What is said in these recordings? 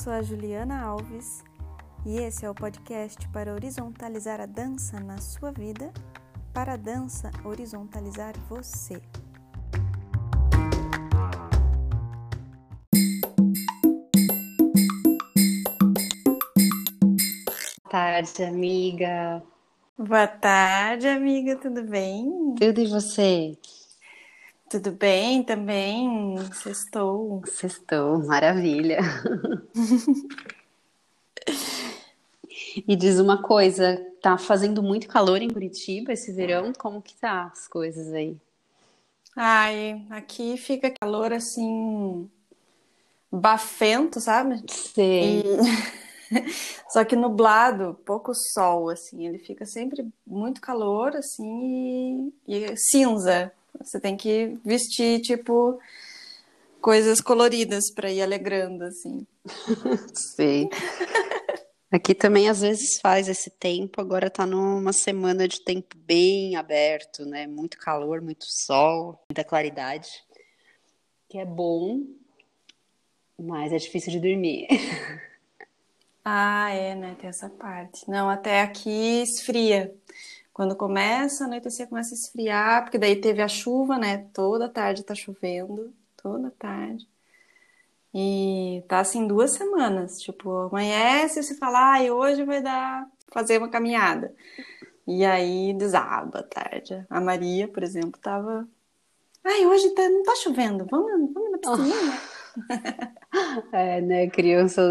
Sou a Juliana Alves e esse é o podcast para horizontalizar a dança na sua vida, para a dança horizontalizar você. Boa tarde, amiga. Boa tarde, amiga, tudo bem? Tudo e você? Tudo bem também, sextou. Sextou, maravilha. e diz uma coisa, tá fazendo muito calor em Curitiba esse verão? Como que tá as coisas aí? Ai, aqui fica calor assim, bafento, sabe? Sei. E... Só que nublado, pouco sol, assim, ele fica sempre muito calor, assim, e, e cinza. Você tem que vestir, tipo, coisas coloridas para ir alegrando, assim. Sei. Aqui também às vezes faz esse tempo, agora tá numa semana de tempo bem aberto, né? Muito calor, muito sol, muita claridade, que é bom, mas é difícil de dormir. Ah, é, né? Tem essa parte. Não, até aqui esfria. Quando começa, a anoitecer começa a esfriar, porque daí teve a chuva, né? Toda tarde tá chovendo, toda tarde. E tá assim duas semanas, tipo, amanhece e se fala, ai, hoje vai dar fazer uma caminhada. E aí desaba a tarde. A Maria, por exemplo, tava, ai, hoje tá, não tá chovendo, vamos, vamos na piscina. É, né? Criança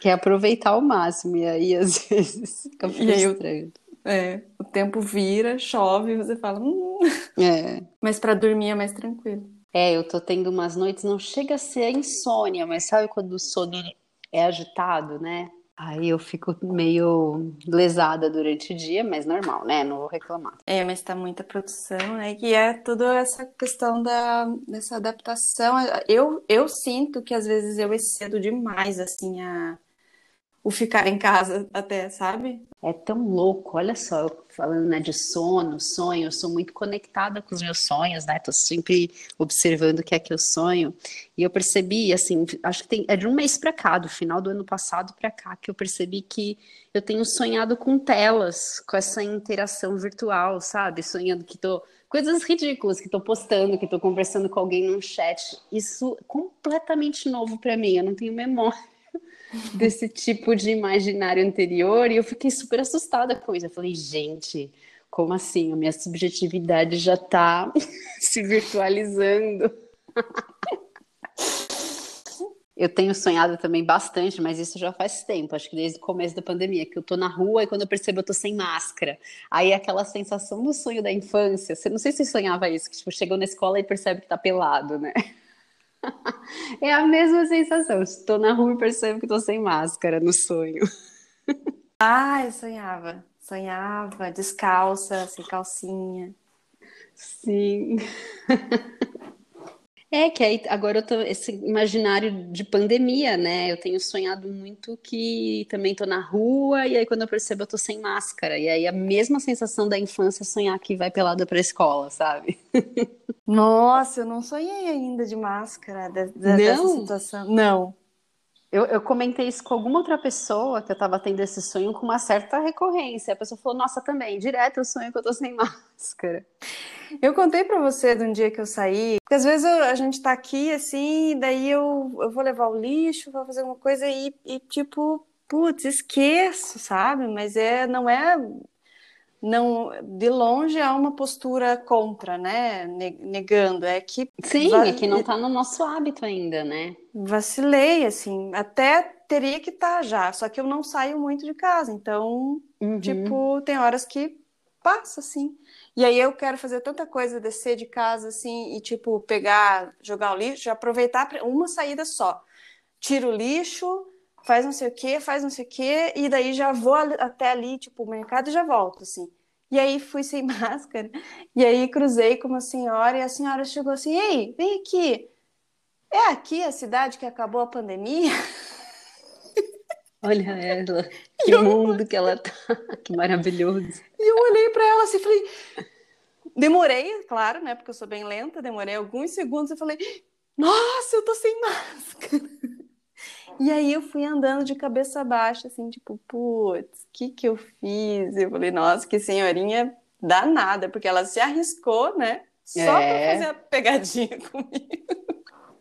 quer aproveitar ao máximo, e aí às vezes fica frustrando. É, o tempo vira, chove, você fala. Hum. É. Mas para dormir é mais tranquilo. É, eu tô tendo umas noites, não chega a ser insônia, mas sabe quando o sono é agitado, né? Aí eu fico meio lesada durante o dia, mas normal, né? Não vou reclamar. É, mas tá muita produção, né? E é toda essa questão da, dessa adaptação. Eu, eu sinto que às vezes eu excedo demais, assim, a, o ficar em casa até, sabe? É tão louco, olha só, falando né, de sono, sonho, eu sou muito conectada com os meus sonhos, né? Tô sempre observando o que é que eu sonho. E eu percebi, assim, acho que tem, é de um mês para cá, do final do ano passado para cá, que eu percebi que eu tenho sonhado com telas, com essa interação virtual, sabe? Sonhando que tô coisas ridículas que tô postando, que tô conversando com alguém num chat. Isso completamente novo para mim, eu não tenho memória desse tipo de imaginário anterior e eu fiquei super assustada com isso. Eu falei, gente, como assim? A minha subjetividade já está se virtualizando. Eu tenho sonhado também bastante, mas isso já faz tempo, acho que desde o começo da pandemia, que eu tô na rua e quando eu percebo eu tô sem máscara. Aí é aquela sensação do sonho da infância. Você não sei se sonhava isso, que tipo, chegou na escola e percebe que tá pelado, né? É a mesma sensação. Estou na rua e percebo que estou sem máscara no sonho. Ah, eu sonhava. Sonhava descalça, sem calcinha. Sim. É que aí agora eu tô esse imaginário de pandemia, né? Eu tenho sonhado muito que também tô na rua e aí quando eu percebo eu tô sem máscara. E aí a mesma sensação da infância sonhar que vai pelada pra escola, sabe? Nossa, eu não sonhei ainda de máscara de, de, não? dessa situação. Não. Eu, eu, comentei isso com alguma outra pessoa que eu tava tendo esse sonho com uma certa recorrência. A pessoa falou, nossa, também, direto eu sonho que eu tô sem máscara. Eu contei para você de um dia que eu saí, porque às vezes eu, a gente tá aqui assim, daí eu, eu vou levar o lixo, vou fazer alguma coisa e, e tipo, putz, esqueço, sabe? Mas é, não é não de longe há uma postura contra, né? Negando. É que. Sim, va... é que não está no nosso hábito ainda, né? Vacilei, assim. Até teria que estar tá já, só que eu não saio muito de casa. Então, uhum. tipo, tem horas que passa, assim. E aí eu quero fazer tanta coisa, descer de casa assim e tipo pegar, jogar o lixo, aproveitar uma saída só. Tiro o lixo, faz não sei o que, faz não sei o que, e daí já vou até ali, tipo, o mercado e já volto, assim. E aí fui sem máscara, e aí cruzei com uma senhora, e a senhora chegou assim, ei, vem aqui, é aqui a cidade que acabou a pandemia? Olha ela, que eu... mundo que ela tá, que maravilhoso. E eu olhei para ela assim, falei, demorei, claro, né, porque eu sou bem lenta, demorei alguns segundos e falei, nossa, eu tô sem máscara. E aí eu fui andando de cabeça baixa, assim, tipo, putz, o que que eu fiz? Eu falei, nossa, que senhorinha danada, porque ela se arriscou, né, só é. pra fazer a pegadinha comigo.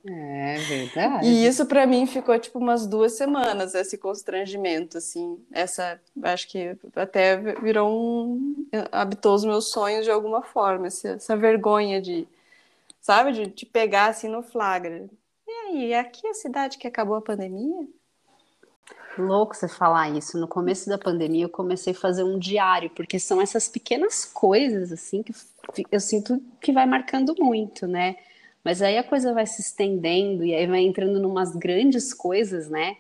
É verdade. E isso para mim ficou tipo umas duas semanas, esse constrangimento, assim. Essa, acho que até virou um. habitou os meus sonhos de alguma forma, essa, vergonha de, sabe, de, de pegar assim no flagra. E aí, aqui é a cidade que acabou a pandemia? Louco você falar isso. No começo da pandemia eu comecei a fazer um diário, porque são essas pequenas coisas assim que eu sinto que vai marcando muito, né? Mas aí a coisa vai se estendendo e aí vai entrando numas grandes coisas, né?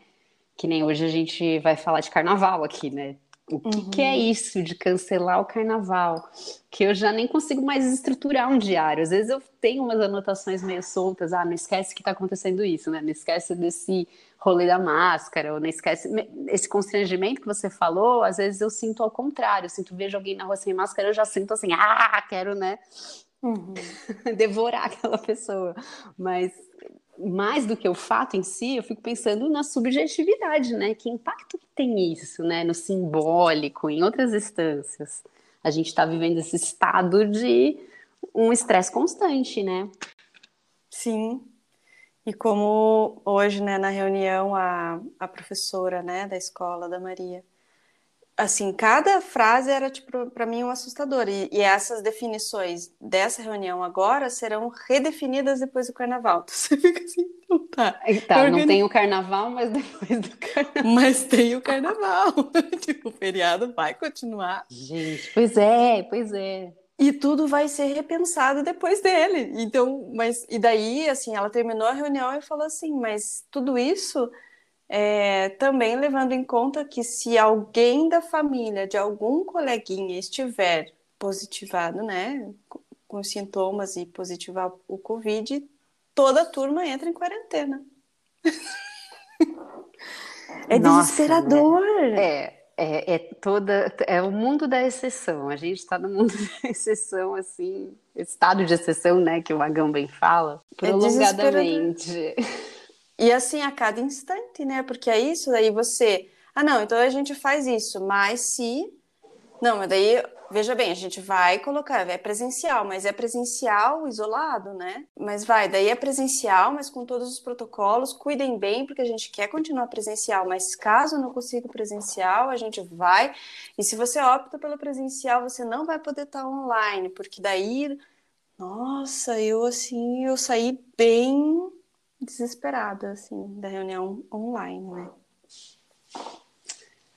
Que nem hoje a gente vai falar de carnaval aqui, né? O que, uhum. que, é uhum. isso de cancelar o carnaval? Que eu já nem consigo mais estruturar um diário. Às vezes eu tenho umas anotações meio soltas. Ah, não esquece que está acontecendo isso, né? Não esquece desse rolê da máscara, ou não esquece. Esse constrangimento que você falou, às vezes eu sinto ao contrário. Eu sinto, vejo alguém na rua sem máscara, eu já sinto assim, ah, quero, né? Uhum. devorar aquela pessoa. Mas mais do que o fato em si, eu fico pensando na subjetividade, né? Que impacto que tem isso, né? No simbólico, em outras instâncias. A gente está vivendo esse estado de um estresse constante, né? Sim. E como hoje, né, na reunião, a, a professora, né, da escola da Maria, assim, cada frase era, tipo, para mim um assustador. E, e, essas definições dessa reunião agora serão redefinidas depois do carnaval. Então, você fica assim, então tá. Tá, não tem o carnaval, mas depois do carnaval. Mas tem o carnaval. tipo, o feriado vai continuar. Gente, pois é, pois é. E tudo vai ser repensado depois dele. Então, mas e daí, assim, ela terminou a reunião e falou assim, mas tudo isso é, também levando em conta que se alguém da família de algum coleguinha estiver positivado, né, com sintomas e positivar o Covid, toda a turma entra em quarentena. é Nossa, desesperador. Né? É, é, é, toda é o mundo da exceção. A gente está no mundo da exceção, assim, estado de exceção, né, que o Magão bem fala, é prolongadamente. É e assim a cada instante, né? Porque é isso, daí você. Ah, não, então a gente faz isso, mas se. Não, mas daí, veja bem, a gente vai colocar, é presencial, mas é presencial isolado, né? Mas vai, daí é presencial, mas com todos os protocolos, cuidem bem, porque a gente quer continuar presencial, mas caso não consiga presencial, a gente vai. E se você opta pelo presencial, você não vai poder estar online, porque daí, nossa, eu assim, eu saí bem desesperada, assim, da reunião online, né?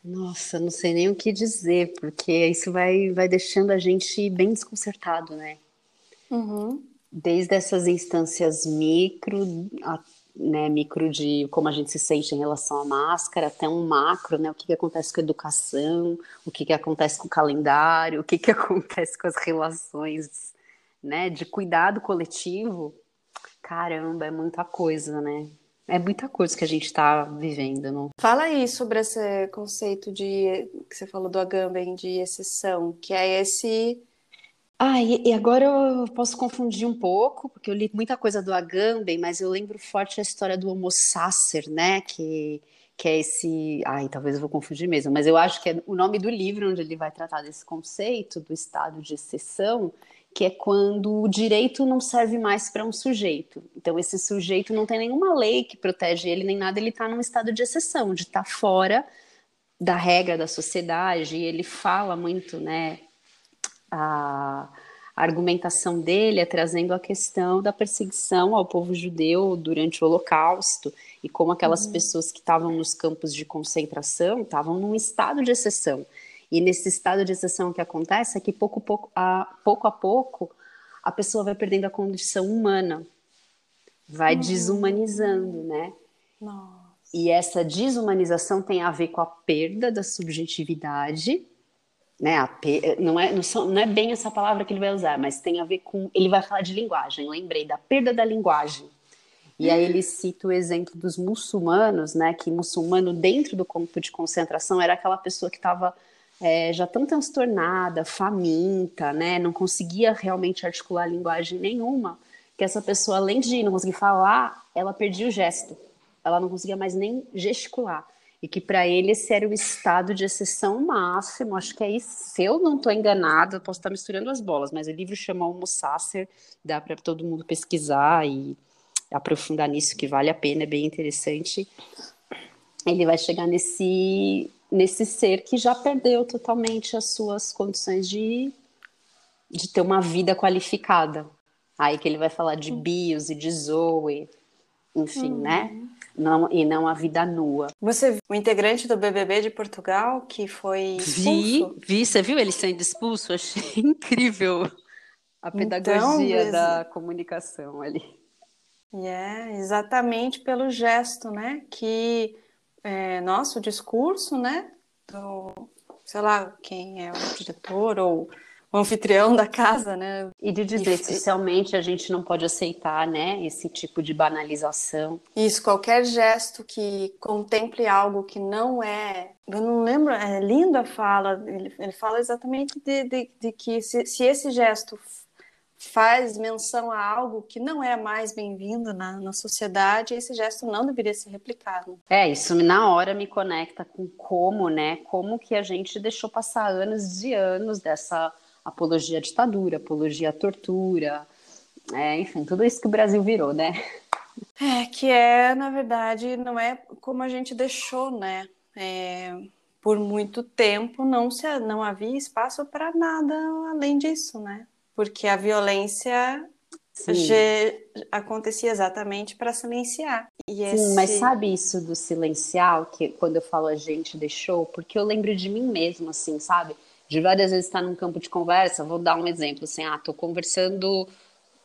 Nossa, não sei nem o que dizer, porque isso vai, vai deixando a gente bem desconcertado, né? Uhum. Desde essas instâncias micro, a, né, micro de como a gente se sente em relação à máscara, até um macro, né? O que, que acontece com a educação, o que, que acontece com o calendário, o que, que acontece com as relações, né? De cuidado coletivo Caramba, é muita coisa, né? É muita coisa que a gente está vivendo, não? Fala aí sobre esse conceito de que você falou do Agamben de exceção, que é esse. Ah, e, e, agora eu posso confundir um pouco, porque eu li muita coisa do Agamben, mas eu lembro forte a história do Homo Sacer, né? Que, que é esse. Ai, talvez eu vou confundir mesmo, mas eu acho que é o nome do livro onde ele vai tratar desse conceito do estado de exceção que é quando o direito não serve mais para um sujeito. Então, esse sujeito não tem nenhuma lei que protege ele, nem nada, ele está num estado de exceção, de estar tá fora da regra da sociedade, e ele fala muito, né, a, a argumentação dele é trazendo a questão da perseguição ao povo judeu durante o Holocausto, e como aquelas uhum. pessoas que estavam nos campos de concentração estavam num estado de exceção. E nesse estado de exceção que acontece é que pouco, pouco, a, pouco a pouco a pessoa vai perdendo a condição humana, vai uhum. desumanizando, né? Nossa. E essa desumanização tem a ver com a perda da subjetividade, né? A per... não, é, não, são, não é bem essa palavra que ele vai usar, mas tem a ver com. Ele vai falar de linguagem, lembrei, da perda da linguagem. E aí ele cita o exemplo dos muçulmanos, né? Que muçulmano dentro do campo de concentração era aquela pessoa que estava é, já tão transtornada, faminta, né? Não conseguia realmente articular linguagem nenhuma, que essa pessoa, além de não conseguir falar, ela perdia o gesto. Ela não conseguia mais nem gesticular. E que para ele esse era o estado de exceção máximo. Acho que é isso. Se eu não estou enganada, posso estar misturando as bolas, mas o livro chama Homo Sacer, dá para todo mundo pesquisar e aprofundar nisso, que vale a pena, é bem interessante. Ele vai chegar nesse nesse ser que já perdeu totalmente as suas condições de, de ter uma vida qualificada. Aí que ele vai falar de bios e de Zoe, enfim, uhum. né? Não, e não a vida nua. Você viu o integrante do BBB de Portugal que foi expulso? Vi, vi. Você viu ele sendo expulso? Achei incrível a então, pedagogia então, da comunicação ali. É, yeah, exatamente pelo gesto, né? Que é, nosso discurso, né? Do, sei lá, quem é o diretor ou o anfitrião da casa, né? E de dizer, e, socialmente a gente não pode aceitar, né, esse tipo de banalização. Isso, qualquer gesto que contemple algo que não é. Eu não lembro, é linda a fala, ele, ele fala exatamente de, de, de que se, se esse gesto faz menção a algo que não é mais bem-vindo na, na sociedade, esse gesto não deveria ser replicado. É, isso na hora me conecta com como, né? Como que a gente deixou passar anos e anos dessa apologia à ditadura, apologia à tortura, é, enfim, tudo isso que o Brasil virou, né? É, que é, na verdade, não é como a gente deixou, né? É, por muito tempo não, se, não havia espaço para nada além disso, né? Porque a violência acontecia exatamente para silenciar. E Sim, esse... mas sabe isso do silenciar, que quando eu falo a gente deixou, porque eu lembro de mim mesmo, assim, sabe? De várias vezes estar num campo de conversa, vou dar um exemplo, assim, ah, tô conversando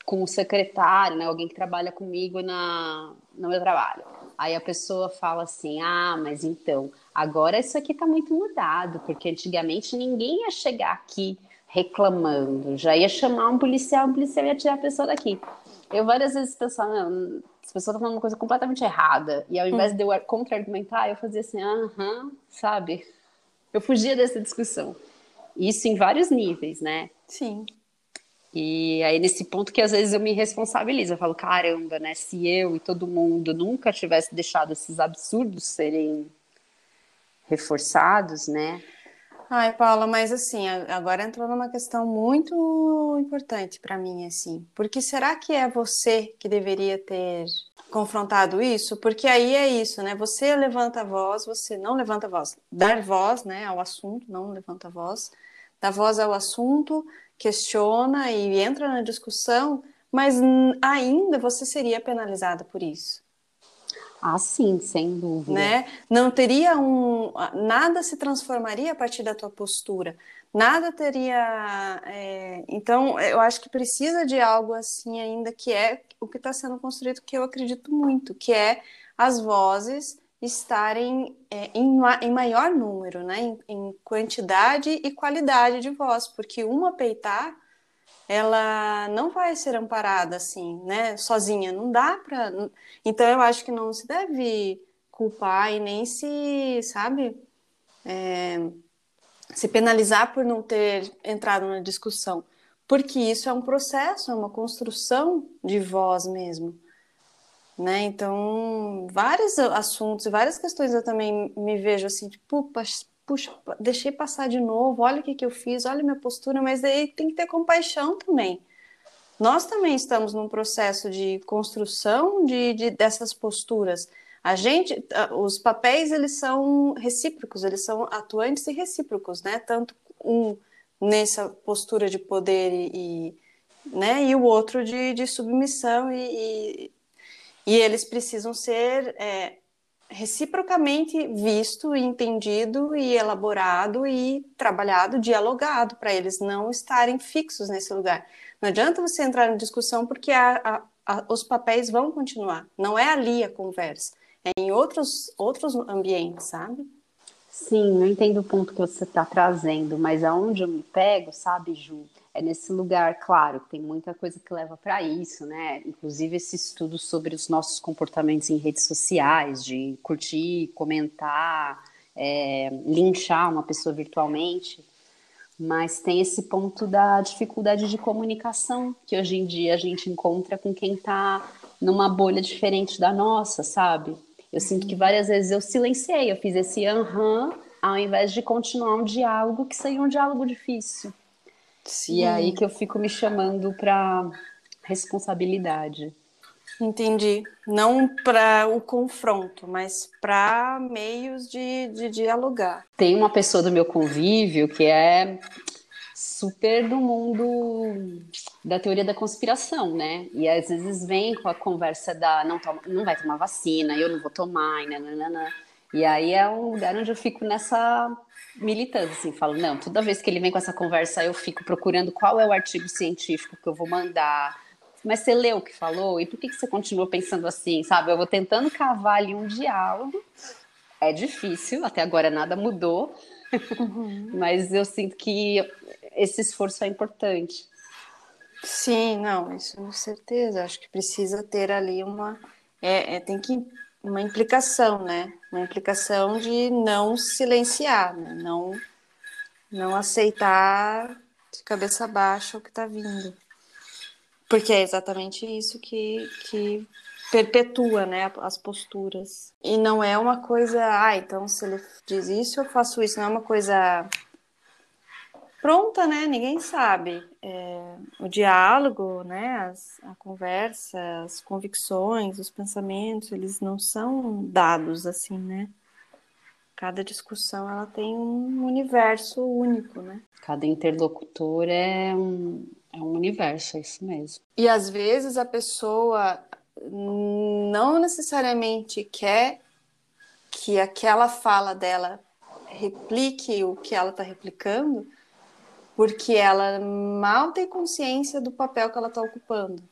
com o secretário, né, alguém que trabalha comigo na, no meu trabalho. Aí a pessoa fala assim: ah, mas então, agora isso aqui tá muito mudado, porque antigamente ninguém ia chegar aqui reclamando, já ia chamar um policial, um policial ia tirar a pessoa daqui. Eu várias vezes pensava, não, essa pessoa tá falando uma coisa completamente errada, e ao invés hum. de eu contra-argumentar, eu fazia assim, aham, sabe? Eu fugia dessa discussão. Isso em vários níveis, né? Sim. E aí, nesse ponto que às vezes eu me responsabilizo, eu falo, caramba, né? Se eu e todo mundo nunca tivesse deixado esses absurdos serem reforçados, né? Ai, Paula, mas assim, agora entrou numa questão muito importante para mim, assim. Porque será que é você que deveria ter confrontado isso? Porque aí é isso, né? Você levanta a voz, você não levanta a voz. Dar voz, né, ao assunto, não levanta a voz. Dá voz ao assunto, questiona e entra na discussão, mas ainda você seria penalizada por isso. Ah, sim, sem dúvida. Né? Não teria um. Nada se transformaria a partir da tua postura. Nada teria. É... Então, eu acho que precisa de algo assim ainda que é o que está sendo construído, que eu acredito muito, que é as vozes estarem é, em, em, maior número, né? Em, em quantidade e qualidade de voz, porque uma peitar ela não vai ser amparada assim, né, sozinha, não dá para. Então eu acho que não se deve culpar e nem se, sabe, é, se penalizar por não ter entrado na discussão, porque isso é um processo, é uma construção de voz mesmo. Né? Então, vários assuntos várias questões eu também me vejo assim, tipo, puxa, deixei passar de novo, olha o que, que eu fiz, olha a minha postura, mas aí tem que ter compaixão também. Nós também estamos num processo de construção de, de dessas posturas. A gente, os papéis eles são recíprocos, eles são atuantes e recíprocos, né? Tanto um nessa postura de poder e, e né? E o outro de, de submissão e, e, e eles precisam ser é, reciprocamente visto, entendido e elaborado e trabalhado, dialogado, para eles não estarem fixos nesse lugar. Não adianta você entrar em discussão porque a, a, a, os papéis vão continuar. Não é ali a conversa, é em outros, outros ambientes, sabe? Sim, eu entendo o ponto que você está trazendo, mas aonde eu me pego, sabe, Ju? É nesse lugar, claro, tem muita coisa que leva para isso, né? Inclusive esse estudo sobre os nossos comportamentos em redes sociais, de curtir, comentar, é, linchar uma pessoa virtualmente. Mas tem esse ponto da dificuldade de comunicação que hoje em dia a gente encontra com quem está numa bolha diferente da nossa, sabe? Eu sinto que várias vezes eu silenciei, eu fiz esse aham, ao invés de continuar um diálogo que seria um diálogo difícil. Sim. E é aí que eu fico me chamando para responsabilidade. Entendi. Não para o confronto, mas para meios de, de dialogar. Tem uma pessoa do meu convívio que é super do mundo da teoria da conspiração, né? E às vezes vem com a conversa da não, toma, não vai tomar vacina, eu não vou tomar, e nananana. E aí é um lugar onde eu fico nessa militância, assim, falo, não, toda vez que ele vem com essa conversa, eu fico procurando qual é o artigo científico que eu vou mandar. Mas você leu o que falou? E por que, que você continua pensando assim, sabe? Eu vou tentando cavar ali um diálogo. É difícil, até agora nada mudou. Uhum. Mas eu sinto que esse esforço é importante. Sim, não, isso com certeza. Acho que precisa ter ali uma. É, é, tem que uma implicação, né? Uma implicação de não silenciar, né? não, não aceitar de cabeça baixa o que está vindo. Porque é exatamente isso que, que perpetua né, as posturas. E não é uma coisa, ah, então se ele diz isso, eu faço isso. Não é uma coisa pronta, né? Ninguém sabe. É, o diálogo, né? As, a conversa, as convicções, os pensamentos, eles não são dados assim, né? Cada discussão ela tem um universo único, né? Cada interlocutor é um, é um universo, é isso mesmo. E às vezes a pessoa não necessariamente quer que aquela fala dela replique o que ela está replicando, porque ela mal tem consciência do papel que ela está ocupando.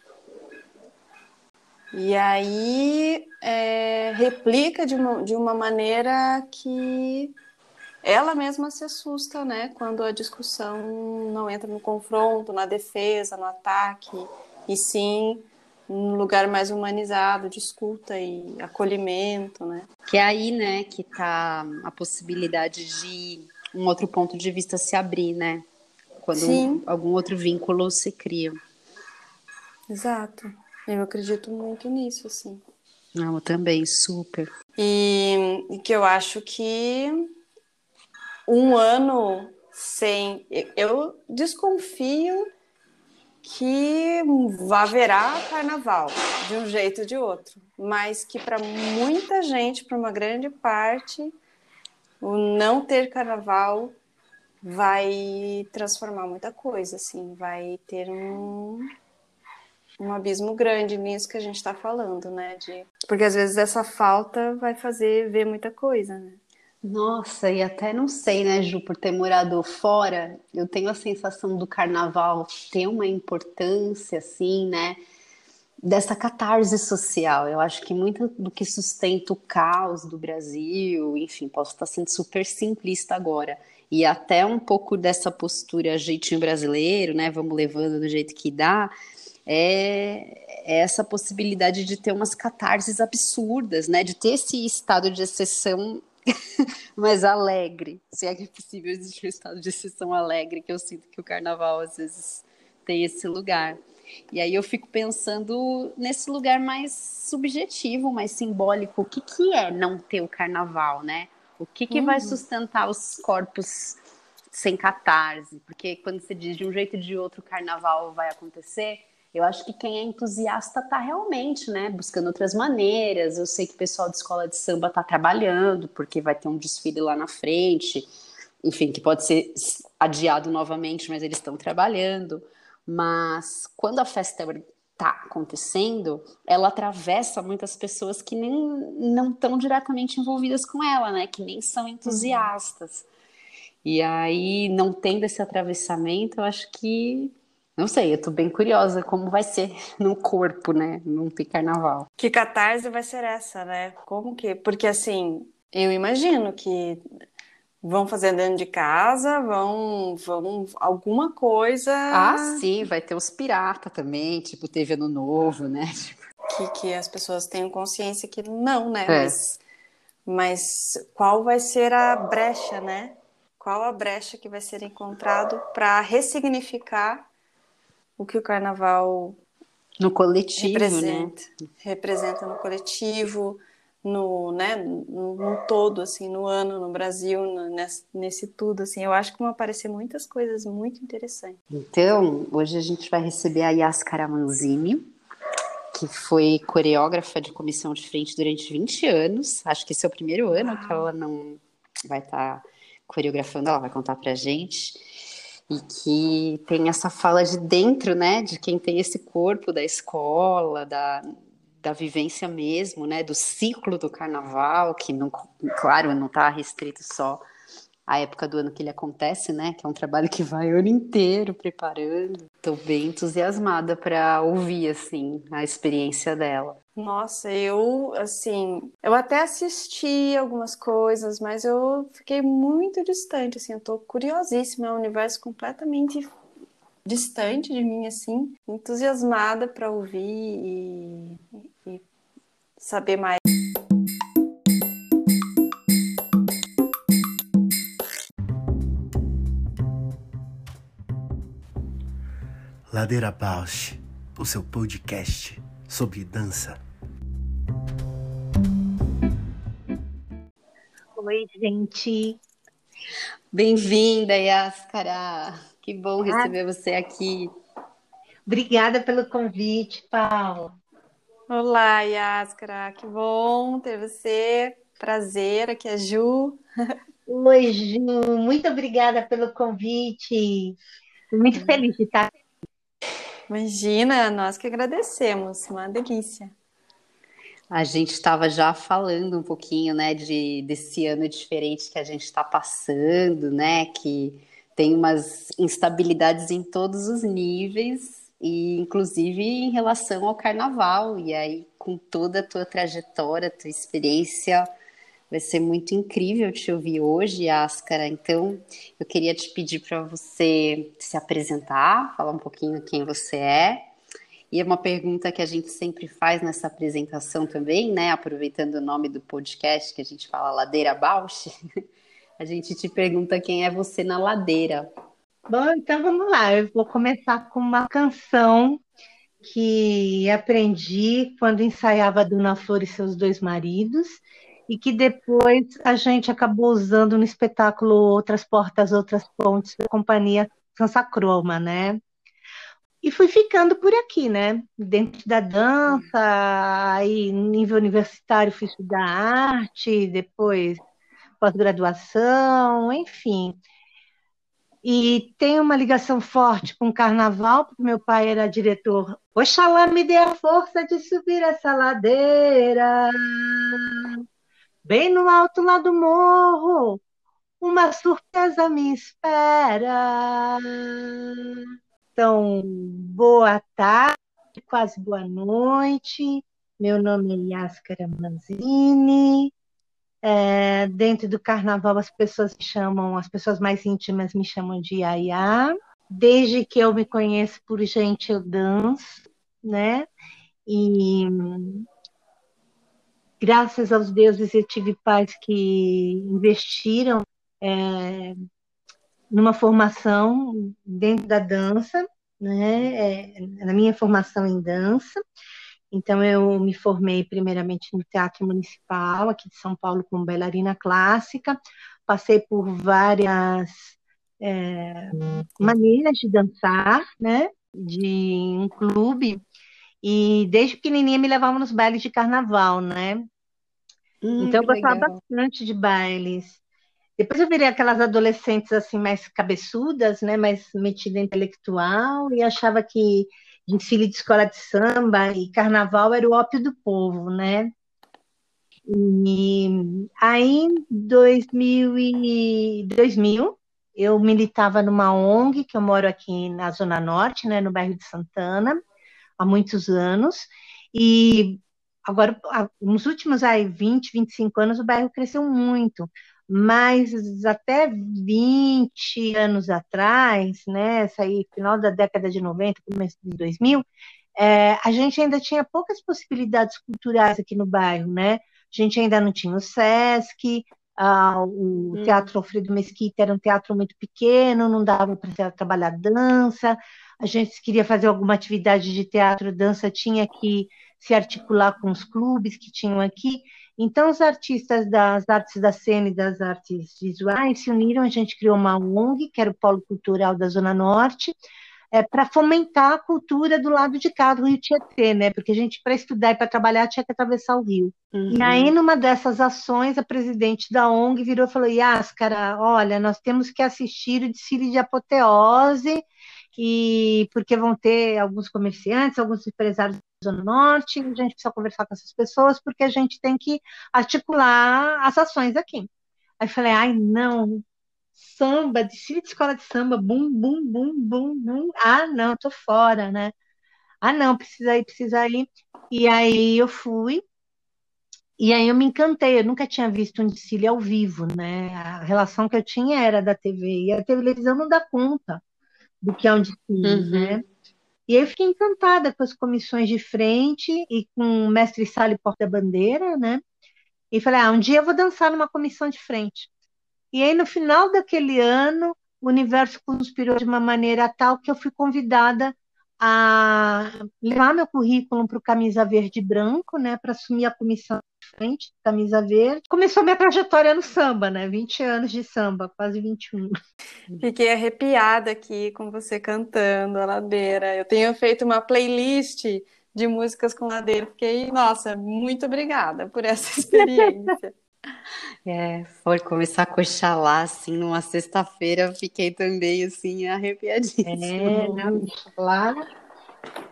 E aí é, replica de uma, de uma maneira que ela mesma se assusta, né? Quando a discussão não entra no confronto, na defesa, no ataque, e sim num lugar mais humanizado, de escuta e acolhimento, né? Que é aí, né, que tá a possibilidade de um outro ponto de vista se abrir, né? Quando algum outro vínculo se cria. Exato. Eu acredito muito nisso, assim. Não, eu também, super. E, e que eu acho que um ano sem. Eu desconfio que haverá carnaval, de um jeito ou de outro, mas que para muita gente, para uma grande parte, o não ter carnaval vai transformar muita coisa, assim, vai ter um, um abismo grande nisso que a gente está falando, né? De... Porque às vezes essa falta vai fazer ver muita coisa, né? Nossa, e até não sei, né, Ju, por ter morado fora, eu tenho a sensação do carnaval ter uma importância, assim, né? Dessa catarse social. Eu acho que muito do que sustenta o caos do Brasil, enfim, posso estar sendo super simplista agora e até um pouco dessa postura jeitinho brasileiro, né? Vamos levando do jeito que dá, é, é essa possibilidade de ter umas catarses absurdas, né? De ter esse estado de exceção mais alegre, se é que é possível existir um estado de exceção alegre, que eu sinto que o carnaval às vezes tem esse lugar. E aí eu fico pensando nesse lugar mais subjetivo, mais simbólico, o que, que é não ter o carnaval, né? O que, que uhum. vai sustentar os corpos sem catarse? Porque quando você diz de um jeito ou de outro o carnaval vai acontecer, eu acho que quem é entusiasta está realmente, né, buscando outras maneiras. Eu sei que o pessoal de escola de samba está trabalhando, porque vai ter um desfile lá na frente, enfim, que pode ser adiado novamente, mas eles estão trabalhando. Mas quando a festa está acontecendo, ela atravessa muitas pessoas que nem não estão diretamente envolvidas com ela, né? Que nem são entusiastas. E aí, não tendo esse atravessamento, eu acho que não sei, eu tô bem curiosa como vai ser no corpo, né? Não tem carnaval. Que catarse vai ser essa, né? Como que? Porque assim, eu imagino que vão fazer dentro de casa, vão, vão alguma coisa. Ah, sim, vai ter os pirata também, tipo, teve ano novo, né? Que, que as pessoas tenham consciência que não, né? É. Mas, mas qual vai ser a brecha, né? Qual a brecha que vai ser encontrado para ressignificar o que o carnaval no coletivo, representa, né? representa no coletivo, no, né, no, no, todo, assim, no ano, no Brasil, no, nesse, nesse, tudo, assim, eu acho que vão aparecer muitas coisas muito interessantes. Então, hoje a gente vai receber a Yaskara Manzini, que foi coreógrafa de comissão de frente durante 20 anos, acho que esse é o primeiro ano que ela não vai estar tá coreografando, ela vai contar pra gente, e que tem essa fala de dentro, né, de quem tem esse corpo da escola, da, da vivência mesmo, né, do ciclo do carnaval, que não, claro, não está restrito só à época do ano que ele acontece, né, que é um trabalho que vai o ano inteiro preparando. Estou bem entusiasmada para ouvir assim a experiência dela. Nossa, eu, assim, eu até assisti algumas coisas, mas eu fiquei muito distante, assim, eu tô curiosíssima, é um universo completamente distante de mim, assim, entusiasmada para ouvir e, e saber mais. Ladeira Bausch, o seu podcast sobre dança. Oi, gente. Bem-vinda, Yaskara. Que bom receber ah, você aqui. Obrigada pelo convite, Paulo. Olá, Yaskara. Que bom ter você. Prazer, aqui é a Ju. Oi, Ju. Muito obrigada pelo convite. muito feliz de estar. Imagina, nós que agradecemos. Uma delícia. A gente estava já falando um pouquinho, né, de, desse ano diferente que a gente está passando, né, que tem umas instabilidades em todos os níveis e inclusive em relação ao carnaval. E aí, com toda a tua trajetória, tua experiência, vai ser muito incrível te ouvir hoje, Ascara. Então, eu queria te pedir para você se apresentar, falar um pouquinho quem você é e é uma pergunta que a gente sempre faz nessa apresentação também, né? Aproveitando o nome do podcast que a gente fala Ladeira Bausch, a gente te pergunta quem é você na ladeira. Bom, então vamos lá. Eu vou começar com uma canção que aprendi quando ensaiava Dona Flor e seus dois maridos e que depois a gente acabou usando no espetáculo Outras Portas, Outras Pontes da companhia Sansa Croma, né? E fui ficando por aqui, né? Dentro da dança, aí nível universitário fui estudar arte, depois pós-graduação, enfim. E tenho uma ligação forte com o carnaval, porque meu pai era diretor. Oxalá me dê a força de subir essa ladeira. Bem no alto lá do morro, uma surpresa me espera. Então, boa tarde, quase boa noite. Meu nome é Yaskara Manzini. É, dentro do carnaval, as pessoas me chamam, as pessoas mais íntimas me chamam de Yaya. Desde que eu me conheço por gente, eu danço, né? E graças aos deuses eu tive pais que investiram é, numa formação dentro da dança, né, é, na minha formação em dança. Então, eu me formei primeiramente no Teatro Municipal, aqui de São Paulo, como bailarina clássica. Passei por várias é, maneiras de dançar, né, de um clube. E desde pequenininha me levavam nos bailes de carnaval, né? Hum, então, eu gostava legal. bastante de bailes. Depois eu virei aquelas adolescentes assim mais cabeçudas, né, mais metida intelectual e achava que desfile de escola de samba e carnaval era o ópio do povo, né? E aí, em 2000, e 2000, eu militava numa ONG, que eu moro aqui na Zona Norte, né, no bairro de Santana, há muitos anos, e agora, nos últimos aí, 20, 25 anos, o bairro cresceu muito, mas até 20 anos atrás, né, essa aí, final da década de 90, começo de 2000, é, a gente ainda tinha poucas possibilidades culturais aqui no bairro, né? A gente ainda não tinha o SESC, ah, o hum. Teatro Alfredo Mesquita era um teatro muito pequeno, não dava para trabalhar dança. A gente queria fazer alguma atividade de teatro, dança, tinha que se articular com os clubes que tinham aqui. Então, os artistas das artes da cena e das artes visuais se uniram, a gente criou uma ONG, que era o Polo Cultural da Zona Norte, é, para fomentar a cultura do lado de cá do Rio Tietê, né? Porque a gente, para estudar e para trabalhar, tinha que atravessar o rio. Uhum. E aí, numa dessas ações, a presidente da ONG virou e falou: Yáscara, olha, nós temos que assistir o desfile de apoteose, e porque vão ter alguns comerciantes, alguns empresários da Zona Norte, a gente precisa conversar com essas pessoas, porque a gente tem que articular as ações aqui. Aí falei, ai, não, samba, desfile de escola de samba, bum, bum, bum, bum, bum. Ah, não, tô fora, né? Ah, não, precisa ir, precisa ir. E aí eu fui, e aí eu me encantei, eu nunca tinha visto um desfile ao vivo, né? A relação que eu tinha era da TV, e a televisão não dá conta do que é um desfile, uhum. né? E aí eu fiquei encantada com as comissões de frente e com o mestre Sala porta-bandeira, né? E falei, ah, um dia eu vou dançar numa comissão de frente. E aí, no final daquele ano, o universo conspirou de uma maneira tal que eu fui convidada a levar meu currículo para o Camisa Verde Branco, né, para assumir a comissão de frente, Camisa Verde. Começou minha trajetória no samba, né, 20 anos de samba, quase 21. Fiquei arrepiada aqui com você cantando a Ladeira. Eu tenho feito uma playlist de músicas com Ladeira. Fiquei, nossa, muito obrigada por essa experiência. É, foi começar a coxar lá, assim, numa sexta-feira, fiquei também, assim, arrepiadíssima. É, não, lá,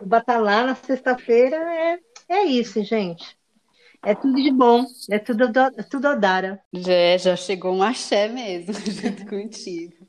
o batalá na sexta-feira é, é isso, gente. É tudo de bom, é tudo, é tudo odara. Já, já chegou um axé mesmo, junto contigo.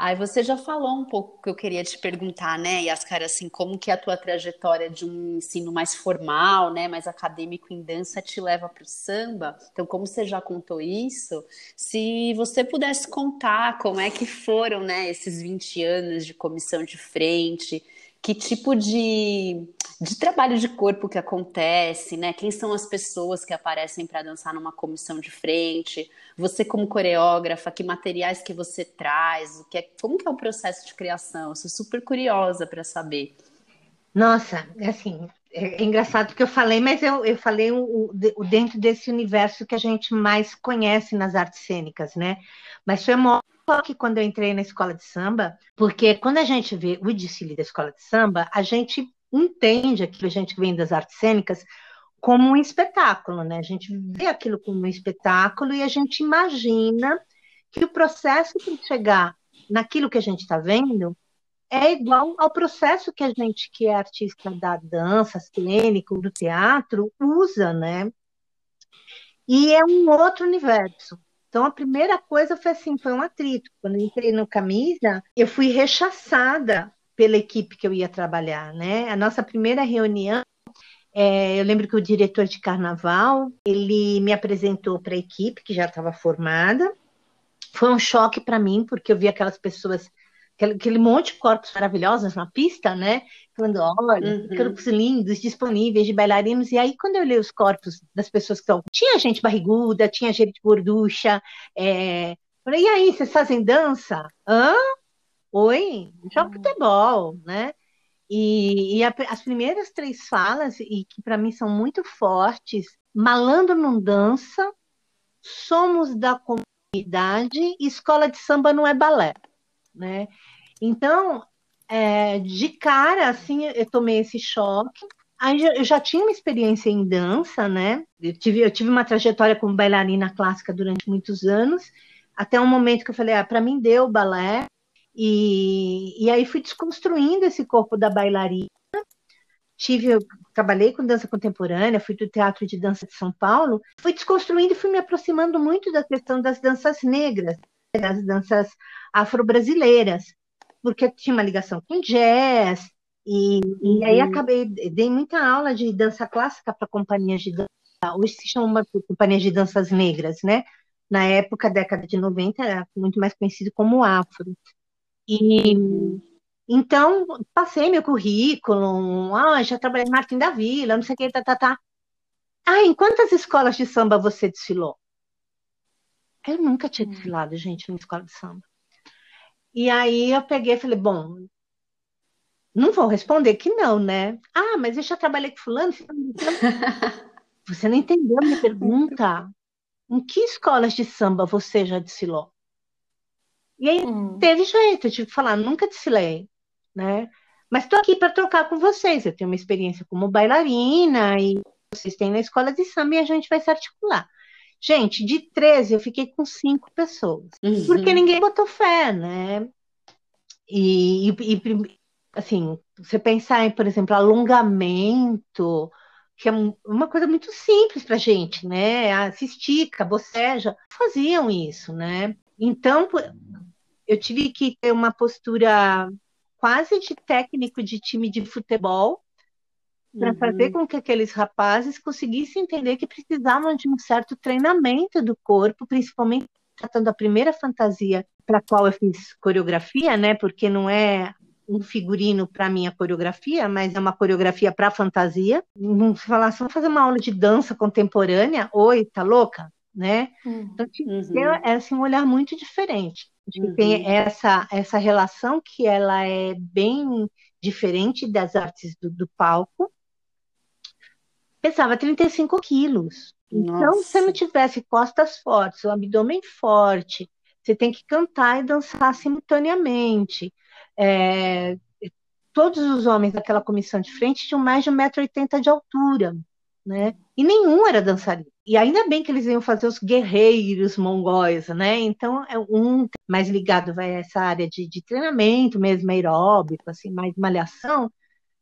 Aí você já falou um pouco que eu queria te perguntar, né, Yaskara, assim, como que a tua trajetória de um ensino mais formal, né, mais acadêmico em dança te leva para o samba? Então, como você já contou isso, se você pudesse contar como é que foram, né, esses 20 anos de comissão de frente, que tipo de, de trabalho de corpo que acontece, né? Quem são as pessoas que aparecem para dançar numa comissão de frente? Você como coreógrafa, que materiais que você traz? O que é, como que é o processo de criação? Eu sou super curiosa para saber. Nossa, assim, é, é engraçado porque eu falei, mas eu, eu falei o, o, dentro desse universo que a gente mais conhece nas artes cênicas, né? Mas foi uma que quando eu entrei na escola de samba, porque quando a gente vê o desfile da escola de samba, a gente entende aquilo, a gente vem das artes cênicas, como um espetáculo, né? A gente vê aquilo como um espetáculo e a gente imagina que o processo para chegar naquilo que a gente está vendo é igual ao processo que a gente, que é artista da dança, cênico, do teatro, usa, né? E é um outro universo. Então, a primeira coisa foi assim, foi um atrito. Quando entrei no Camisa, eu fui rechaçada pela equipe que eu ia trabalhar, né? A nossa primeira reunião, é, eu lembro que o diretor de carnaval, ele me apresentou para a equipe que já estava formada. Foi um choque para mim, porque eu vi aquelas pessoas aquele, aquele monte de corpos maravilhosos na pista, né? Falando, olha, uhum. corpos lindos, disponíveis de bailarinos. E aí, quando eu olhei os corpos das pessoas que estão. Tinha gente barriguda, tinha gente gorducha. É... Falei, e aí, vocês fazem dança? Hã? Oi? Joga uhum. futebol, né? E, e a, as primeiras três falas, e que para mim são muito fortes, malandro não dança, somos da comunidade, escola de samba não é balé, né? Então, é, de cara, assim, eu tomei esse choque. Aí eu já tinha uma experiência em dança, né? Eu tive, eu tive uma trajetória como bailarina clássica durante muitos anos, até um momento que eu falei, ah, para mim deu balé. E, e aí fui desconstruindo esse corpo da bailarina, tive, trabalhei com dança contemporânea, fui do Teatro de Dança de São Paulo, fui desconstruindo e fui me aproximando muito da questão das danças negras, das danças afro-brasileiras, porque tinha uma ligação com jazz, e, e aí uhum. acabei, dei muita aula de dança clássica para companhias de dança, hoje se chama companhias de danças negras, né? Na época, década de 90, era muito mais conhecido como afro. E então, passei meu currículo, ah, já trabalhei em Martin da Vila, não sei o que, tá, tá, tá. Ah, em quantas escolas de samba você desfilou? Eu nunca tinha hum. desfilado, gente, numa escola de samba. E aí eu peguei e falei, bom, não vou responder que não, né? Ah, mas eu já trabalhei com fulano. Você não entendeu a minha pergunta? Em que escolas de samba você já desfilou? E aí hum. teve jeito, eu tive que falar, nunca desfilei, né? Mas estou aqui para trocar com vocês. Eu tenho uma experiência como bailarina e vocês têm na escola de samba e a gente vai se articular. Gente, de 13 eu fiquei com cinco pessoas, uhum. porque ninguém botou fé, né? E, e, assim, você pensar em, por exemplo, alongamento, que é uma coisa muito simples para gente, né? Se estica, boceja, faziam isso, né? Então, eu tive que ter uma postura quase de técnico de time de futebol, para uhum. fazer com que aqueles rapazes conseguissem entender que precisavam de um certo treinamento do corpo, principalmente tratando a primeira fantasia para a qual eu fiz coreografia, né? Porque não é um figurino para minha coreografia, mas é uma coreografia para fantasia. Não falasse, vamos fazer uma aula de dança contemporânea? Oi, tá louca? Né? Uhum. Então, uhum. é assim, um olhar muito diferente. Uhum. Tem essa, essa relação que ela é bem diferente das artes do, do palco, pesava 35 quilos. Então, se não tivesse costas fortes, o abdômen forte, você tem que cantar e dançar simultaneamente. É, todos os homens daquela comissão de frente tinham mais de 1,80m de altura, né? E nenhum era dançarino. E ainda bem que eles iam fazer os guerreiros mongóis, né? Então, é um mais ligado vai a essa área de, de treinamento mesmo, aeróbico, assim, mais malhação,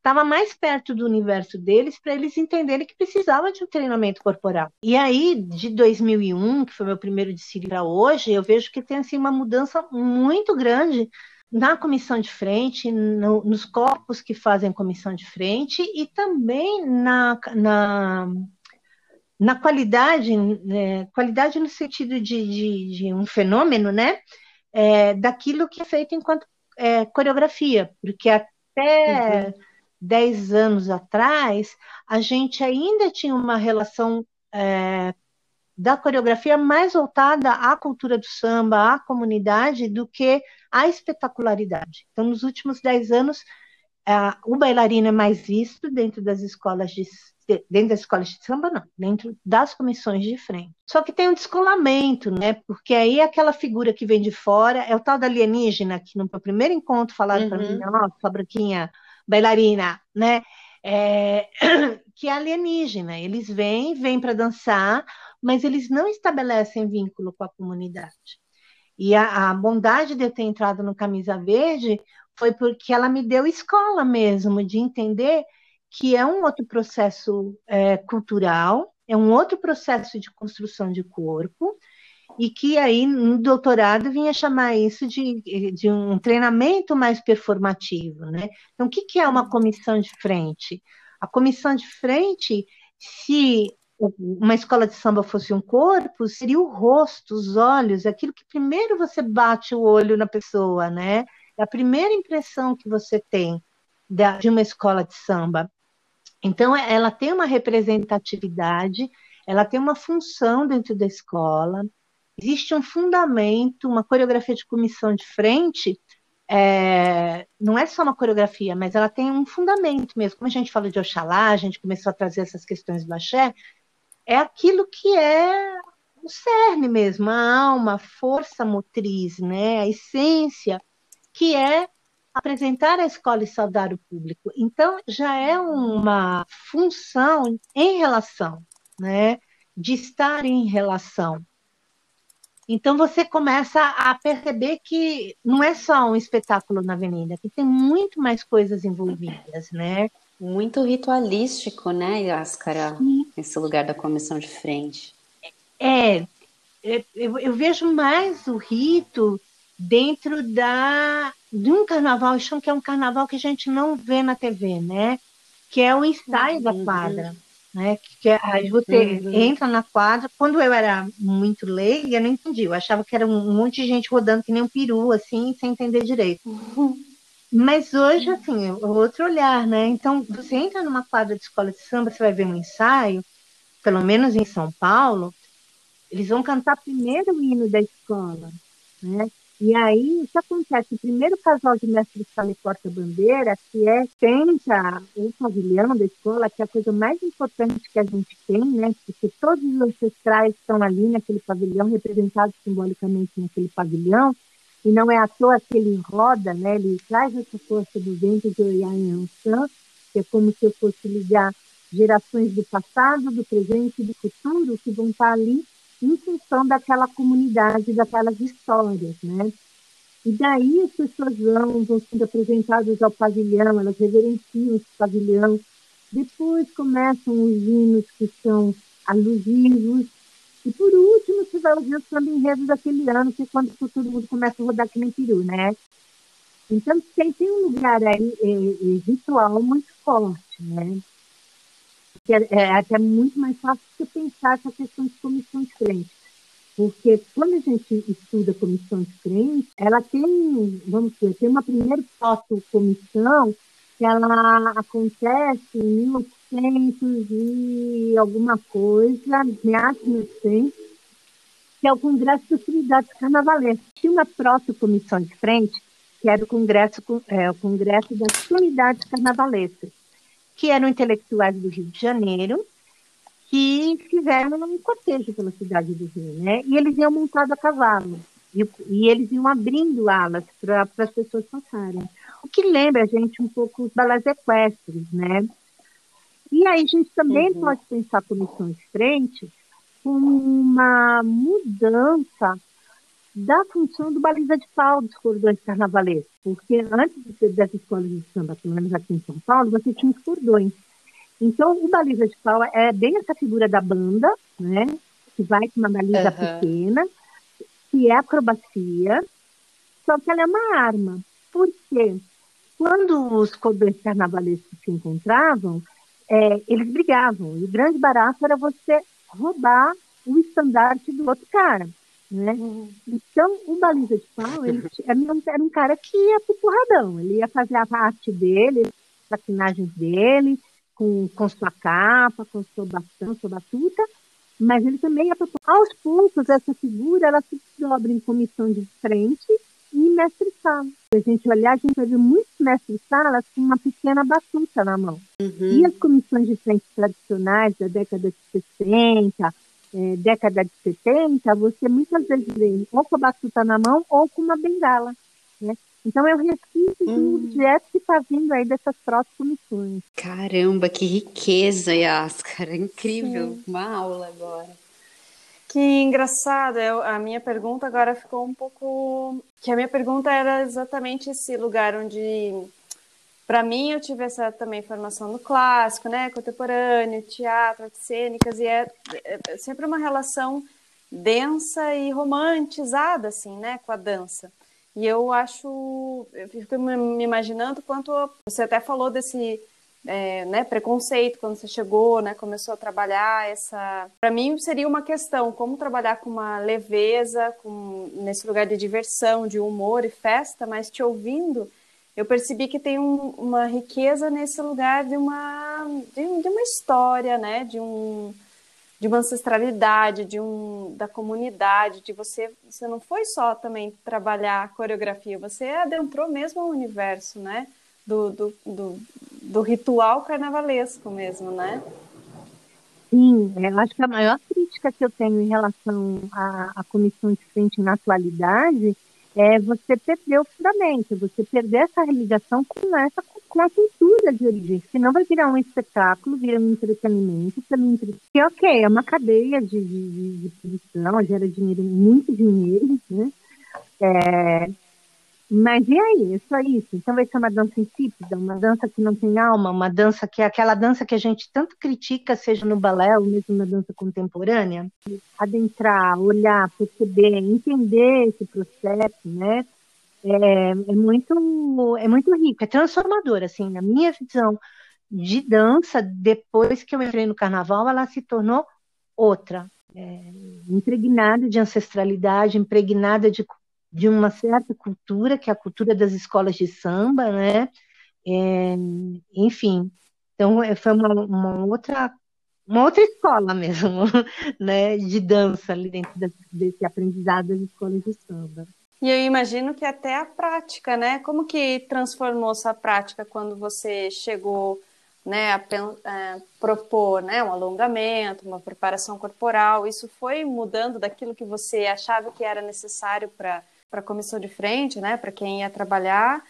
estava mais perto do universo deles para eles entenderem que precisava de um treinamento corporal. E aí, de 2001, que foi meu primeiro desfile para hoje, eu vejo que tem assim uma mudança muito grande na comissão de frente, no, nos corpos que fazem comissão de frente e também na, na, na qualidade, né, qualidade no sentido de, de, de um fenômeno, né? É, daquilo que é feito enquanto é, coreografia, porque até uhum 10 anos atrás, a gente ainda tinha uma relação é, da coreografia mais voltada à cultura do samba, à comunidade, do que à espetacularidade. Então, nos últimos 10 anos, é, o bailarino é mais visto dentro das escolas de dentro das escolas de samba, não, dentro das comissões de frente. Só que tem um descolamento, né? Porque aí aquela figura que vem de fora é o tal da alienígena, que no meu primeiro encontro falaram uhum. para mim, nossa, Branquinha, bailarina, né? É, que é alienígena. Eles vêm, vêm para dançar, mas eles não estabelecem vínculo com a comunidade. E a, a, bondade de eu ter entrado no Camisa Verde foi porque ela me deu escola mesmo, de entender que é um outro processo é, cultural, é um outro processo de construção de corpo, e que aí no doutorado vinha chamar isso de, de um treinamento mais performativo, né? Então, o que, que é uma comissão de frente? A comissão de frente, se uma escola de samba fosse um corpo, seria o rosto, os olhos, aquilo que primeiro você bate o olho na pessoa, né? É a primeira impressão que você tem de uma escola de samba. Então, ela tem uma representatividade, ela tem uma função dentro da escola, existe um fundamento, uma coreografia de comissão de frente, é, não é só uma coreografia, mas ela tem um fundamento mesmo. Como a gente falou de Oxalá, a gente começou a trazer essas questões do axé, é aquilo que é o cerne mesmo, a alma, a força motriz, né, a essência, que é apresentar a escola e saudar o público. Então, já é uma função em relação, né, de estar em relação. Então você começa a perceber que não é só um espetáculo na avenida, que tem muito mais coisas envolvidas, né? Muito ritualístico, né, Yáscara? Esse lugar da comissão de frente. É, é, eu, eu, vejo mais o rito dentro da de um carnaval, eu chamo que é um carnaval que a gente não vê na TV, né? Que é o ensaio uhum. da quadra. Né? Que, é, aí você uhum. entra na quadra. Quando eu era muito leiga, eu não entendi. Eu achava que era um monte de gente rodando que nem um peru, assim, sem entender direito. Uhum. Mas hoje, assim, é outro olhar, né? Então, você entra numa quadra de escola de samba, você vai ver um ensaio, pelo menos em São Paulo, eles vão cantar primeiro o hino da escola, né? E aí, o que acontece? O primeiro casal de mestre de sala e porta-bandeira, que é tenta o pavilhão da escola, que é a coisa mais importante que a gente tem, né? Porque todos os ancestrais estão ali naquele pavilhão, representados simbolicamente naquele pavilhão, e não é à toa que ele roda, né? Ele traz essa força do vento de Oiá em Ansan, que é como se eu fosse ligar gerações do passado, do presente e do futuro que vão estar ali em função daquela comunidade, daquelas histórias, né? E daí as pessoas vão, vão sendo apresentadas ao pavilhão, elas reverenciam esse pavilhão. Depois começam os hinos que são alusivos. E por último, você vai ouvir o samba enredo daquele ano, que é quando todo mundo começa a rodar que nem peru, né? Então tem, tem um lugar aí é, é, ritual muito forte, né? Que é, é até muito mais fácil você pensar essa questão de comissão de frente. Porque quando a gente estuda comissão de frente, ela tem, vamos dizer, tem uma primeira foto-comissão que ela acontece em 1800 e alguma coisa, meados de 1800, que é o Congresso das Unidades Carnavalescas. Tinha uma proto-comissão de frente, que era o Congresso, é, o Congresso das Unidades Carnavalescas que eram intelectuais do Rio de Janeiro, que fizeram um cortejo pela cidade do Rio, né? E eles iam montado a cavalo. E, e eles iam abrindo alas para as pessoas passarem. O que lembra a gente um pouco os balés equestres, né? E aí a gente também uhum. pode pensar comissões frente como uma mudança da função do baliza de pau dos cordões carnavalescos, porque antes das escolas de samba, pelo menos aqui em São Paulo, você tinha os cordões. Então, o baliza de pau é bem essa figura da banda, né, que vai com uma baliza uhum. pequena, que é acrobacia, só que ela é uma arma. Por quê? Quando os cordões carnavalescos se encontravam, é, eles brigavam. E o grande barato era você roubar o estandarte do outro cara. Né? Uhum. Então, o Baliza de Pau ele era, um, cara que ia pro porradão, ele ia fazer a arte dele, as maquinagens dele, com, com sua capa, com seu bastão, sua batuta, mas ele também ia pro Aos poucos, essa figura ela se dobra em comissão de frente e mestre-sala. Se a gente olhar, a gente ver muitos mestres-salas com uma pequena batuta na mão. Uhum. E as comissões de frente tradicionais da década de 60, é, década de 70, você muitas vezes vê ou com a batuta na mão ou com uma bengala. Né? Então é o resquício hum. do objeto que está vindo aí dessas próximas missões. Caramba, que riqueza, Yáscara! Incrível! Sim. Uma aula agora. Que engraçado, eu, a minha pergunta agora ficou um pouco. Que a minha pergunta era exatamente esse lugar onde para mim, eu tive essa também formação no clássico, né, contemporâneo, teatro, artes cênicas, e é, é sempre uma relação densa e romantizada, assim, né, com a dança. E eu acho, eu fico me imaginando quanto você até falou desse é, né, preconceito quando você chegou, né, começou a trabalhar essa. Para mim seria uma questão como trabalhar com uma leveza, com nesse lugar de diversão, de humor e festa, mas te ouvindo eu percebi que tem um, uma riqueza nesse lugar de uma, de, de, uma história, né? De, um, de uma ancestralidade, de um, da comunidade, de você, você não foi só também trabalhar a coreografia, você adentrou mesmo o universo, né? Do, do, do, do ritual carnavalesco mesmo, né? Sim, eu acho que a maior crítica que eu tenho em relação à, à comissão de frente na atualidade é você perder o fundamento, você perder essa ligação com, essa, com a cultura de origem, senão vai virar um espetáculo, vira um entretenimento, que ok, é uma cadeia de, de, de produção, gera dinheiro, muito dinheiro, né? É, Mas e aí? É só isso. Então vai ser uma dança insípida, uma dança que não tem alma, uma dança que é aquela dança que a gente tanto critica, seja no balé ou mesmo na dança contemporânea. Adentrar, olhar, perceber, entender esse processo, né? É, é muito, é muito rico, é transformador, assim, na minha visão de dança, depois que eu entrei no carnaval, ela se tornou outra, é, impregnada de ancestralidade, impregnada de de uma certa cultura, que é a cultura das escolas de samba, né? É, enfim, então é, foi uma, uma, outra uma outra escola mesmo, né, de dança ali dentro desse aprendizado das escolas de samba. E eu imagino que até a prática, né? Como que transformou sua prática quando você chegou né, a, a é, propor né, um alongamento, uma preparação corporal? Isso foi mudando daquilo que você achava que era necessário para para a comissão de frente, né, para quem ia trabalhar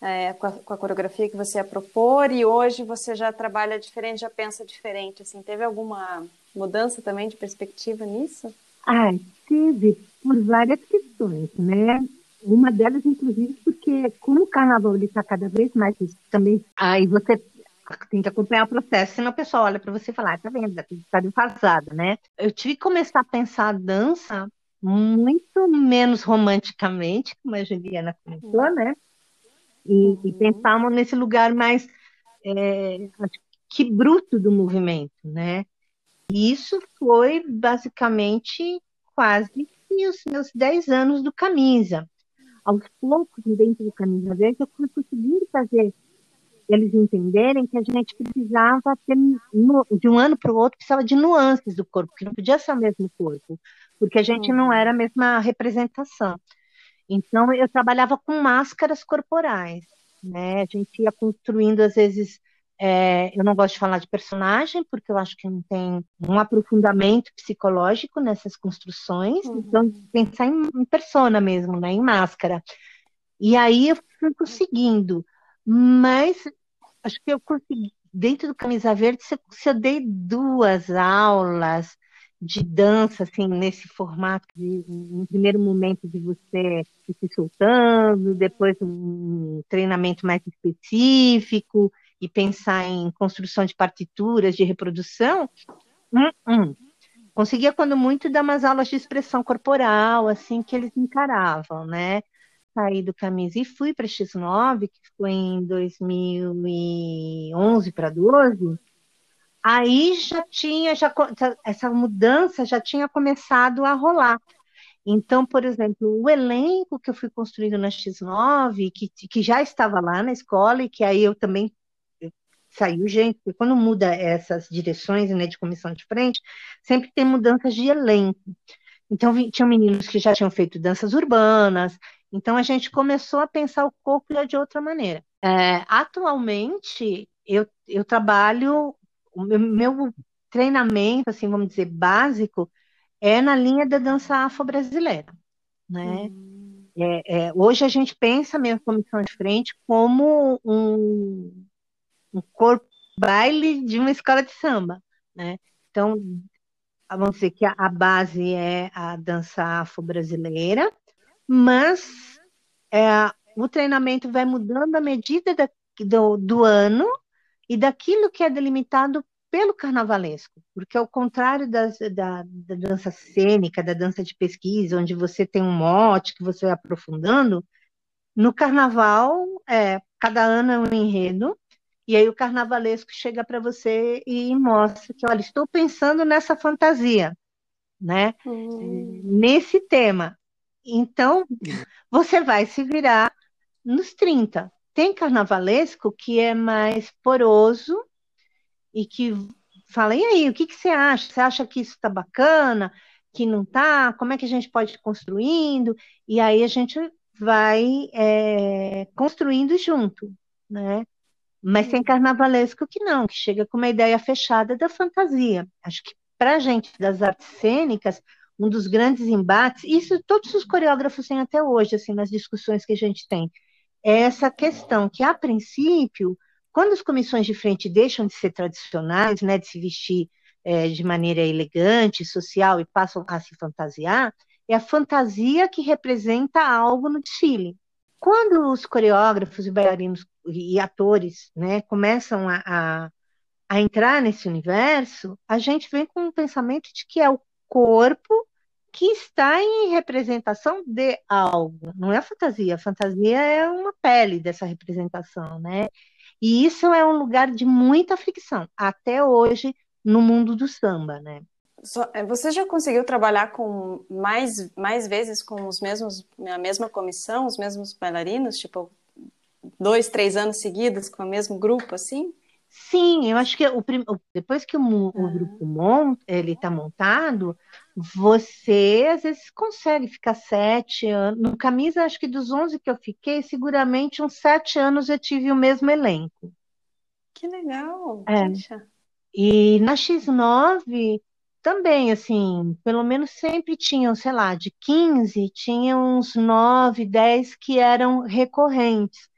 é, com, a, com, a, coreografia que você ia propor, e hoje você já trabalha diferente, já pensa diferente, assim, teve alguma mudança também de perspectiva nisso? Ah, teve, por várias questões, né, uma delas, inclusive, porque como o carnaval está cada vez mais, também, aí você tem que acompanhar o processo, senão o pessoal olha para você e fala, ah, tá vendo, está defasado, né? Eu tive que começar a pensar a dança muito menos romanticamente, como a Juliana comentou, uhum. né? E, uhum. e pensamos nesse lugar mais é, que bruto do movimento, né? E isso foi basicamente quase os meus 10 anos do camisa. Aos poucos, dentro do camisa verde, eu fui conseguindo fazer eles entenderem que a gente precisava ter, de um ano para o outro, precisava de nuances do corpo, que não podia ser o mesmo corpo porque a gente não era a mesma representação. Então, eu trabalhava com máscaras corporais, né? A gente ia construindo, às vezes, é, eu não gosto de falar de personagem, porque eu acho que não tem um aprofundamento psicológico nessas construções, uhum. então, pensar em, em persona mesmo, né? Em máscara. E aí eu fui conseguindo, mas acho que eu consegui, dentro do Camisa Verde, se eu dei duas aulas, de dança, assim, nesse formato, de, um primeiro momento de você se soltando, depois um treinamento mais específico e pensar em construção de partituras, de reprodução, hum, hum. conseguia quando muito dar umas aulas de expressão corporal, assim, que eles encaravam, né? Saí do camisa e fui para X9, que foi em 2011 para 12, aí já tinha, já, essa mudança já tinha começado a rolar. Então, por exemplo, o elenco que eu fui construindo na X9, que, que já estava lá na escola, e que aí eu também saiu gente, porque quando muda essas direções né, de comissão de frente, sempre tem mudanças de elenco. Então, tinham meninos que já tinham feito danças urbanas, então a gente começou a pensar o corpo de outra maneira. É, atualmente, eu, eu trabalho o meu, treinamento, assim, vamos dizer, básico, é na linha da dança afro-brasileira, né? Uhum. É, é, hoje a gente pensa mesmo comissão de frente como um, um corpo baile de uma escola de samba, né? Então, vamos dizer que a, a base é a dança afro-brasileira, mas é, o treinamento vai mudando à medida da, do, do ano e daquilo que é delimitado pelo carnavalesco, porque ao contrário das, da, da, dança cênica, da dança de pesquisa, onde você tem um mote que você vai aprofundando, no carnaval, é, cada ano é um enredo, e aí o carnavalesco chega para você e mostra que, olha, estou pensando nessa fantasia, né? Hum. Nesse tema. Então, você vai se virar nos 30. Tem carnavalesco que é mais poroso e que fala, e aí, o que, que você acha? Você acha que isso está bacana? Que não está? Como é que a gente pode ir construindo? E aí a gente vai é, construindo junto, né? Mas tem carnavalesco que não, que chega com uma ideia fechada da fantasia. Acho que para a gente das artes cênicas, um dos grandes embates, isso todos os coreógrafos têm até hoje, assim, nas discussões que a gente tem, essa questão que, a princípio, quando as comissões de frente deixam de ser tradicionais, né, de se vestir é, de maneira elegante, social e passam a se fantasiar, é a fantasia que representa algo no desfile. quando os coreógrafos e bailarinos e atores né, começam a, a, a entrar nesse universo, a gente vem com um pensamento de que é o corpo que está em representação de algo, não é fantasia. A fantasia é uma pele dessa representação, né? E isso é um lugar de muita fricção, até hoje, no mundo do samba, né? É, você já conseguiu trabalhar com mais, mais vezes com os mesmos, a mesma comissão, os mesmos bailarinos, tipo dois, três anos seguidos com o mesmo grupo, assim? Sim, eu acho que o, depois que o, o ah. grupo monta, ele está montado, você às vezes consegue ficar sete anos. No camisa, acho que dos onze que eu fiquei, seguramente uns sete anos eu tive o mesmo elenco. Que legal! É. E na X9 também, assim, pelo menos sempre tinham, sei lá, de 15, tinham uns 9, 10 que eram recorrentes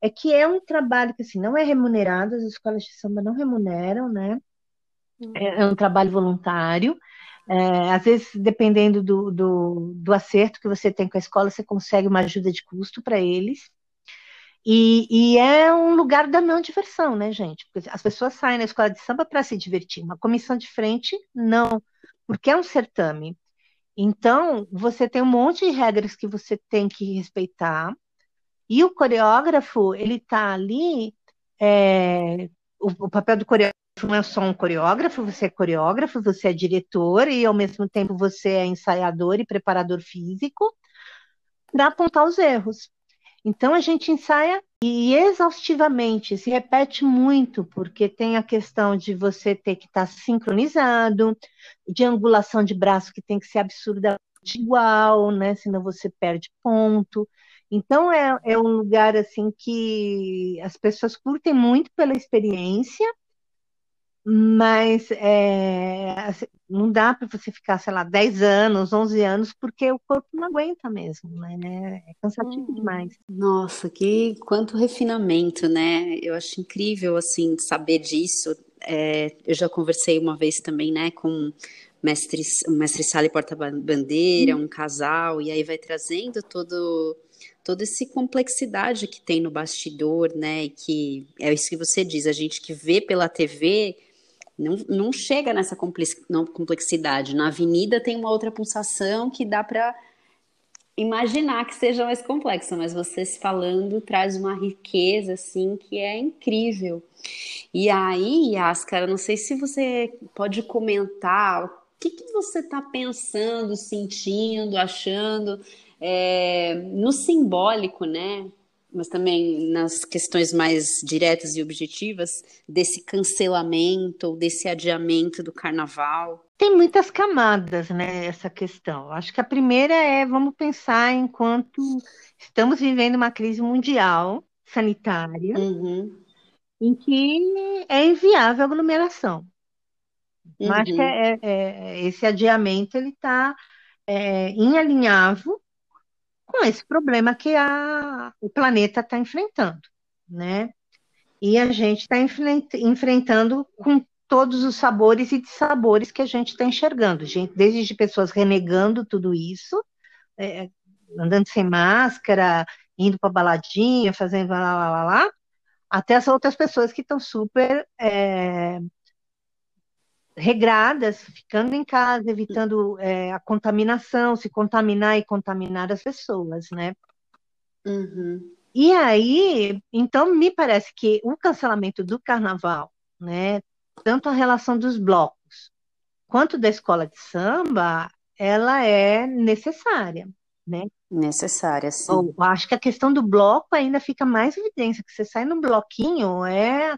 é que é um trabalho que assim, não é remunerado, as escolas de samba não remuneram, né? É, é um trabalho voluntário. É, às vezes, dependendo do, do, do, acerto que você tem com a escola, você consegue uma ajuda de custo para eles. E, e, é um lugar da não diversão, né, gente? Porque as pessoas saem na escola de samba para se divertir. Uma comissão de frente, não, porque é um certame. Então, você tem um monte de regras que você tem que respeitar. E o coreógrafo, ele está ali, é, o, o, papel do coreógrafo não é só um coreógrafo, você é coreógrafo, você é diretor e ao mesmo tempo você é ensaiador e preparador físico para apontar os erros. Então a gente ensaia e exaustivamente, se repete muito, porque tem a questão de você ter que estar tá sincronizado, de angulação de braço que tem que ser absurdamente igual, né? Senão você perde ponto. Então é, é um lugar assim que as pessoas curtem muito pela experiência, mas é, assim, não dá para você ficar, sei lá, 10 anos, 11 anos, porque o corpo não aguenta mesmo, né? É cansativo hum. demais. Nossa, que quanto refinamento, né? Eu acho incrível, assim, saber disso. É, eu já conversei uma vez também, né, com mestre, mestre Sala e porta-bandeira, hum. um casal, e aí vai trazendo todo toda essa complexidade que tem no bastidor, né? E que é isso que você diz, a gente que vê pela TV não, não chega nessa complexidade. Na avenida tem uma outra pulsação que dá para imaginar que seja mais complexa, mas você se falando traz uma riqueza assim que é incrível. E aí, Yaskara, não sei se você pode comentar o que, que você está pensando, sentindo, achando é, no simbólico, né? Mas também nas questões mais diretas e objetivas desse cancelamento, desse adiamento do carnaval. Tem muitas camadas, né, essa questão. Acho que a primeira é, vamos pensar enquanto estamos vivendo uma crise mundial sanitária, uhum. em que é inviável a aglomeração. Uhum. Que é, é, é, esse adiamento ele está é, inalinhável com esse problema que a, o planeta está enfrentando, né? E a gente está enfrentando com todos os sabores e dissabores que a gente está enxergando, gente, desde de pessoas renegando tudo isso, é, andando sem máscara, indo para baladinha, fazendo lá, lá, lá, lá, até as outras pessoas que estão super é, regradas, ficando em casa, evitando é, a contaminação, se contaminar e contaminar as pessoas, né? Uhum. E aí, então, me parece que o cancelamento do carnaval, né, tanto a relação dos blocos quanto da escola de samba, ela é necessária, né? Necessária, sim. Eu acho que a questão do bloco ainda fica mais evidência, que você sai no bloquinho, é,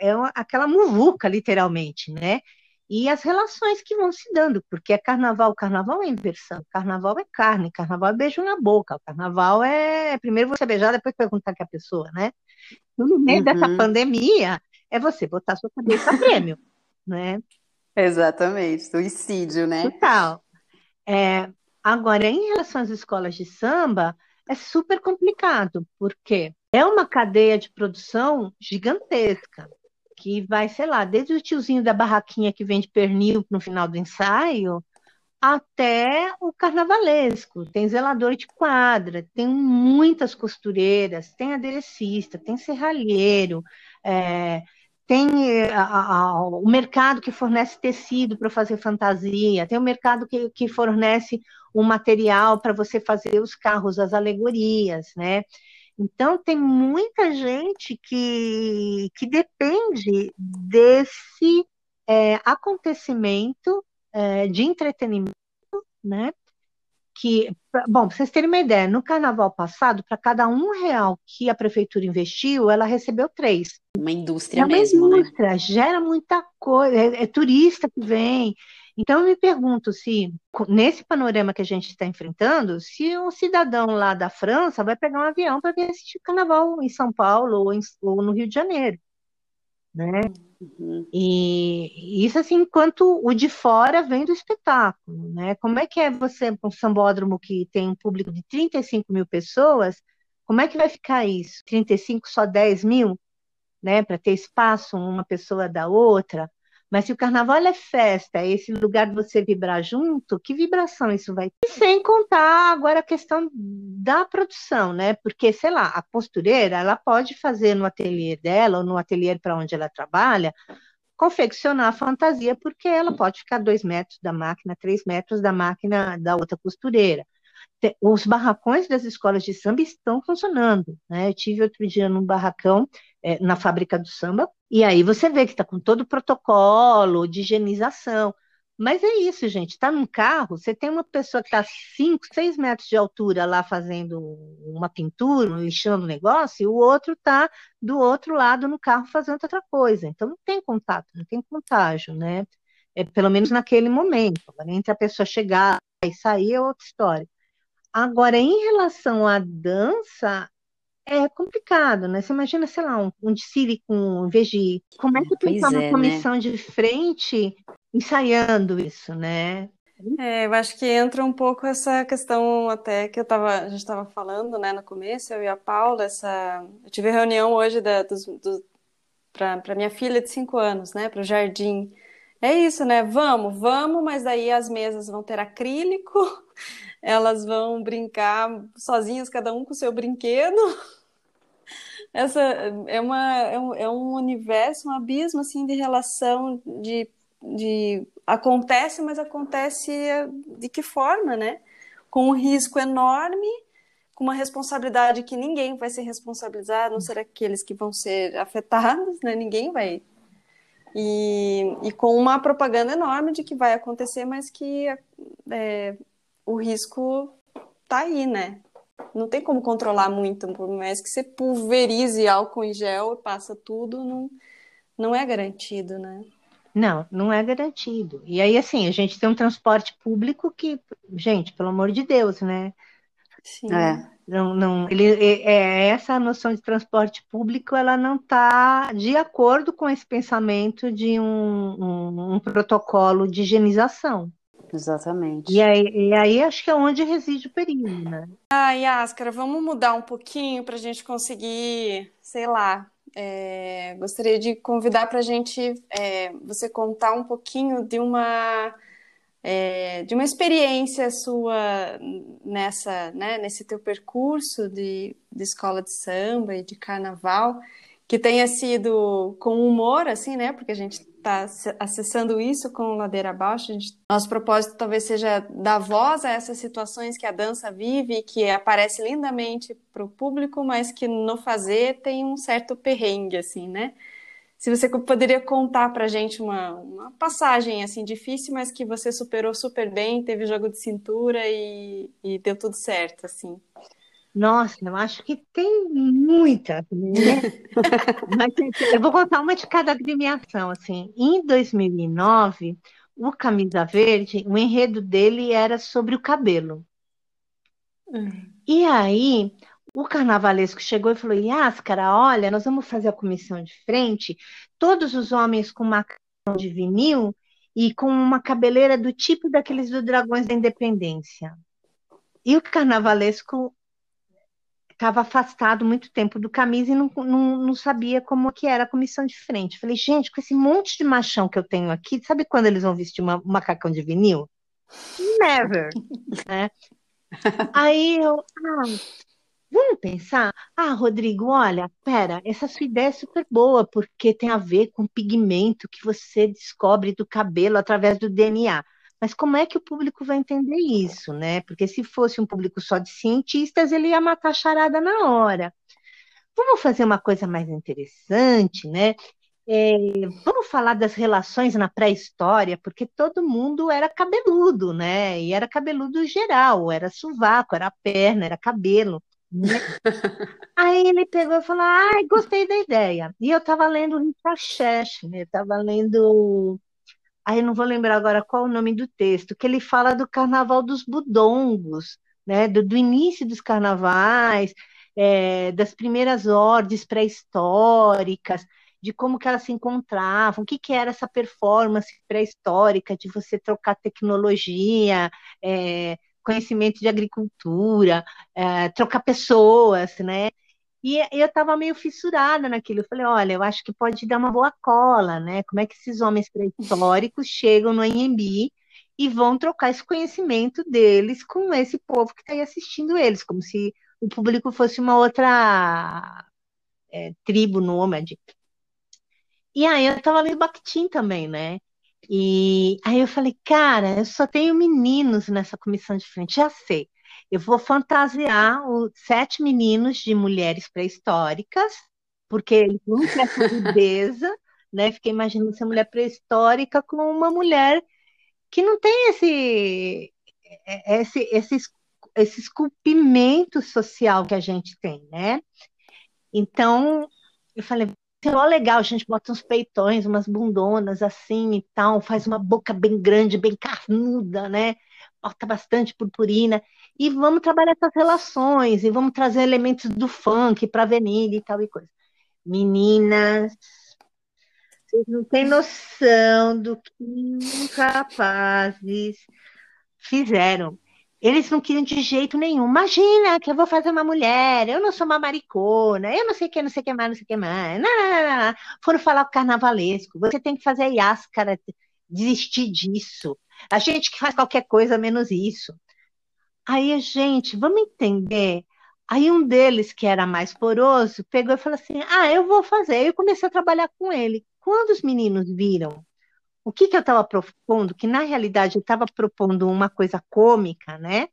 é aquela muvuca, literalmente, né? E as relações que vão se dando, porque é carnaval, carnaval é inversão, carnaval é carne, carnaval é beijo na boca, carnaval é primeiro você beijar, depois perguntar que a pessoa, né? No meio uhum. dessa pandemia, é você botar sua cabeça a prêmio, né? Exatamente, suicídio, né? Total. É, agora, em relação às escolas de samba, é super complicado, porque é uma cadeia de produção gigantesca que vai, sei lá, desde o tiozinho da barraquinha que vende pernil no final do ensaio, até o carnavalesco. Tem zelador de quadra, tem muitas costureiras, tem aderecista, tem serralheiro, é, tem eh, a, a, o mercado que fornece tecido para fazer fantasia, tem o mercado que, que fornece o material para você fazer os carros, as alegorias, né? Então, tem muita gente que, que depende desse é, acontecimento é, de entretenimento, né? Que, bom, para vocês terem uma ideia, no carnaval passado, para cada um real que a prefeitura investiu, ela recebeu três. Uma indústria é uma mesmo, né? indústria, né? Gera muita coisa, é, é turista que vem, então, eu me pergunto se, nesse panorama que a gente está enfrentando, se um cidadão lá da França vai pegar um avião para vir assistir carnaval em São Paulo ou, em, ou, no Rio de Janeiro. Né? Uhum. E isso assim, enquanto o de fora vem do espetáculo. Né? Como é que é você, um sambódromo que tem um público de 35 mil pessoas, como é que vai ficar isso? 35, só 10 mil? Né, para ter espaço uma pessoa da outra, mas se o carnaval é festa, é esse lugar de você vibrar junto, que vibração isso vai ter? Sem contar agora a questão da produção, né? Porque, sei lá, a costureira, ela pode fazer no ateliê dela, ou no ateliê para onde ela trabalha, confeccionar a fantasia, porque ela pode ficar dois metros da máquina, três metros da máquina da outra costureira os barracões das escolas de samba estão funcionando. Né? Eu tive outro dia num barracão é, na fábrica do samba, e aí você vê que está com todo o protocolo de higienização. Mas é isso, gente. Está num carro, você tem uma pessoa que está 5, 6 metros de altura lá fazendo uma pintura, lixando o negócio, e o outro está do outro lado no carro fazendo outra coisa. Então não tem contato, não tem contágio, né? É, pelo menos naquele momento. Agora, entre a pessoa chegar e sair é outra história. Agora, em relação à dança, é complicado, né? Você imagina, sei lá, um, um desfile com, em vez de. Como é que tem uma é, né? comissão né? de frente ensaiando isso, né? É, eu acho que entra um pouco essa questão até que eu tava, a gente estava falando, né, no começo, eu e a Paula, essa, eu tive reunião hoje da, do, para minha filha de cinco anos, né, para o jardim. É isso, né? Vamos, vamos, mas daí as mesas vão ter acrílico, elas vão brincar sozinhas, cada um com o seu brinquedo. Essa é, uma, é, um, é um universo, um abismo assim de relação de, de acontece, mas acontece de que forma, né? Com um risco enorme, com uma responsabilidade que ninguém vai ser responsabilizado, não ser aqueles que vão ser afetados, né? Ninguém vai e, e, com uma propaganda enorme de que vai acontecer, mas que é, o risco tá aí, né? Não tem como controlar muito, por mais que você pulverize álcool em gel e passa tudo, não, não é garantido, né? Não, não é garantido. E aí, assim, a gente tem um transporte público que, gente, pelo amor de Deus, né? Sim. É. Não, não, ele, é, essa noção de transporte público, ela não está de acordo com esse pensamento de um, um, um protocolo de higienização. Exatamente. E aí, e aí acho que é onde reside o perigo, né? Ah, Yáscara, vamos mudar um pouquinho para a gente conseguir, sei lá, é, gostaria de convidar para a gente, é, você contar um pouquinho de uma é, de uma experiência sua nessa, né, nesse teu percurso de, de escola de samba e de carnaval, que tenha sido com humor, assim, né? Porque a gente está acessando isso com Ladeira Abaixo. Nosso propósito talvez seja dar voz a essas situações que a dança vive, que aparece lindamente para o público, mas que no fazer tem um certo perrengue, assim, né? Se você poderia contar para gente uma, uma passagem assim difícil, mas que você superou super bem, teve jogo de cintura e, e deu tudo certo, assim. Nossa, eu acho que tem muita, né? Mas eu vou contar uma de cada agremiação, assim. Em 2009, o Camisa Verde, o enredo dele era sobre o cabelo. Uhum. E aí, o carnavalesco chegou e falou: Yáscara, olha, nós vamos fazer a comissão de frente, todos os homens com macacão de vinil e com uma cabeleira do tipo daqueles do Dragões da Independência. E o carnavalesco estava afastado muito tempo do camisa e não, não, não, sabia como que era a comissão de frente. Falei, gente, com esse monte de machão que eu tenho aqui, sabe quando eles vão vestir uma, um macacão de vinil? Never. Né? Aí eu, ah, vamos pensar? Ah, Rodrigo, olha, pera, essa sua ideia é super boa, porque tem a ver com o pigmento que você descobre do cabelo através do DNA. Mas como é que o público vai entender isso, né? Porque se fosse um público só de cientistas, ele ia matar a charada na hora. Vamos fazer uma coisa mais interessante, né? É, vamos falar das relações na pré-história, porque todo mundo era cabeludo, né? E era cabeludo geral, era sovaco, era perna, era cabelo. Né? Aí ele pegou e falou: Ai, gostei da ideia. E eu estava lendo Richard Cheshire, né? estava lendo. Aí não vou lembrar agora qual o nome do texto, que ele fala do carnaval dos budongos, né? do, do início dos carnavais, é, das primeiras ordens pré-históricas de como que elas se encontravam, o que, que era essa performance pré-histórica de você trocar tecnologia, é, conhecimento de agricultura, é, trocar pessoas, né? E eu estava meio fissurada naquilo. Eu falei, olha, eu acho que pode dar uma boa cola, né? Como é que esses homens pré-históricos chegam no AMB e vão trocar esse conhecimento deles com esse povo que está aí assistindo eles, como se o público fosse uma outra é, tribo nômade. E aí eu tava lendo Bakhtin também, né? E aí eu falei, cara, eu só tenho meninos nessa comissão de frente, já sei. Eu vou fantasiar os sete meninos de mulheres pré-históricas, porque eles não têm né? Fiquei imaginando essa mulher pré-histórica com uma mulher que não tem esse, esse, esse, esse esculpimento social que a gente tem, né? Então, eu falei, ó, legal, a gente bota uns peitões, umas bundonas assim e tal, faz uma boca bem grande, bem carnuda, né? Bota bastante purpurina. E vamos trabalhar essas relações, e vamos trazer elementos do funk para a avenida e tal e coisa. Meninas, vocês não têm noção do que os rapazes fizeram. Eles não queriam de jeito nenhum. Imagina que eu vou fazer uma mulher, eu não sou uma maricona, eu não sei o que, não sei o que mais, não sei o que mais. Não, não, não, não. Foram falar com o carnavalesco. Você tem que fazer a Yáscara desistir disso. A gente que faz qualquer coisa menos isso. Aí, gente, vamos entender. Aí um deles, que era mais poroso, pegou e falou assim: Ah, eu vou fazer. Eu comecei a trabalhar com ele. Quando os meninos viram o que, que eu estava propondo, que na realidade eu estava propondo uma coisa cômica, né?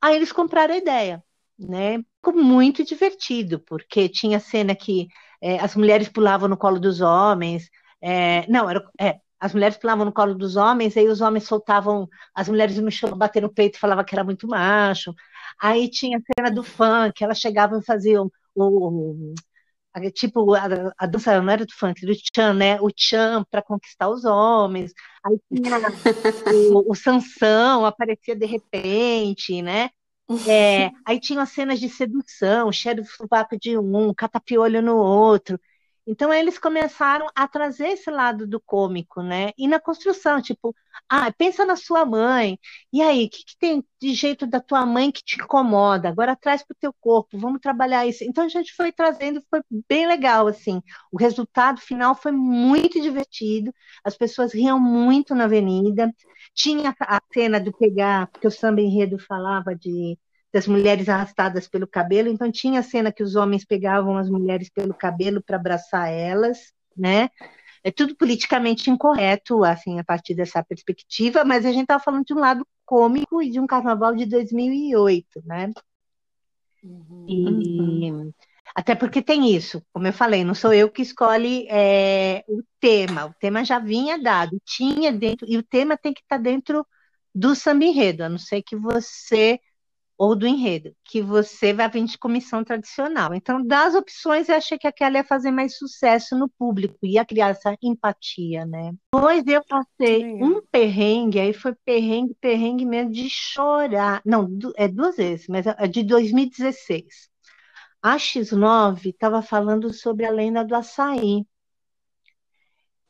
Aí eles compraram a ideia, né? Ficou muito divertido, porque tinha cena que é, as mulheres pulavam no colo dos homens, é, não, era, é, as mulheres pulavam no colo dos homens, aí os homens soltavam, as mulheres no chão bater no peito e falavam que era muito macho. Aí tinha a cena do funk, elas chegavam e faziam o, tipo, a, a, dança não era do funk, do Chan, né? O Chan para conquistar os homens. Aí tinha o, o Sansão, aparecia de repente, né? É, aí tinha as cenas de sedução, cheiro de sovaco de um, catapiolho no outro. Então eles começaram a trazer esse lado do cômico, né? E na construção, tipo, ah, pensa na sua mãe. E aí, o que, que, tem de jeito da tua mãe que te incomoda? Agora traz para o teu corpo, vamos trabalhar isso. Então a gente foi trazendo, foi bem legal, assim. O resultado final foi muito divertido, as pessoas riam muito na avenida. Tinha a cena do pegar, porque o samba enredo falava de das mulheres arrastadas pelo cabelo, então tinha a cena que os homens pegavam as mulheres pelo cabelo para abraçar elas, né? É tudo politicamente incorreto, assim, a partir dessa perspectiva, mas a gente estava falando de um lado cômico e de um carnaval de 2008, né? Uhum. E, até porque tem isso, como eu falei, não sou eu que escolhe é, o tema, o tema já vinha dado, tinha dentro, e o tema tem que estar tá dentro do samba enredo, a não ser que você ou do enredo, que você vai vir de comissão tradicional. Então, das opções, eu achei que aquela ia fazer mais sucesso no público, ia criar essa empatia, né? Depois eu passei um perrengue, aí foi perrengue, perrengue mesmo de chorar. Não, é duas vezes, mas é de 2016. A X9 estava falando sobre a lenda do açaí.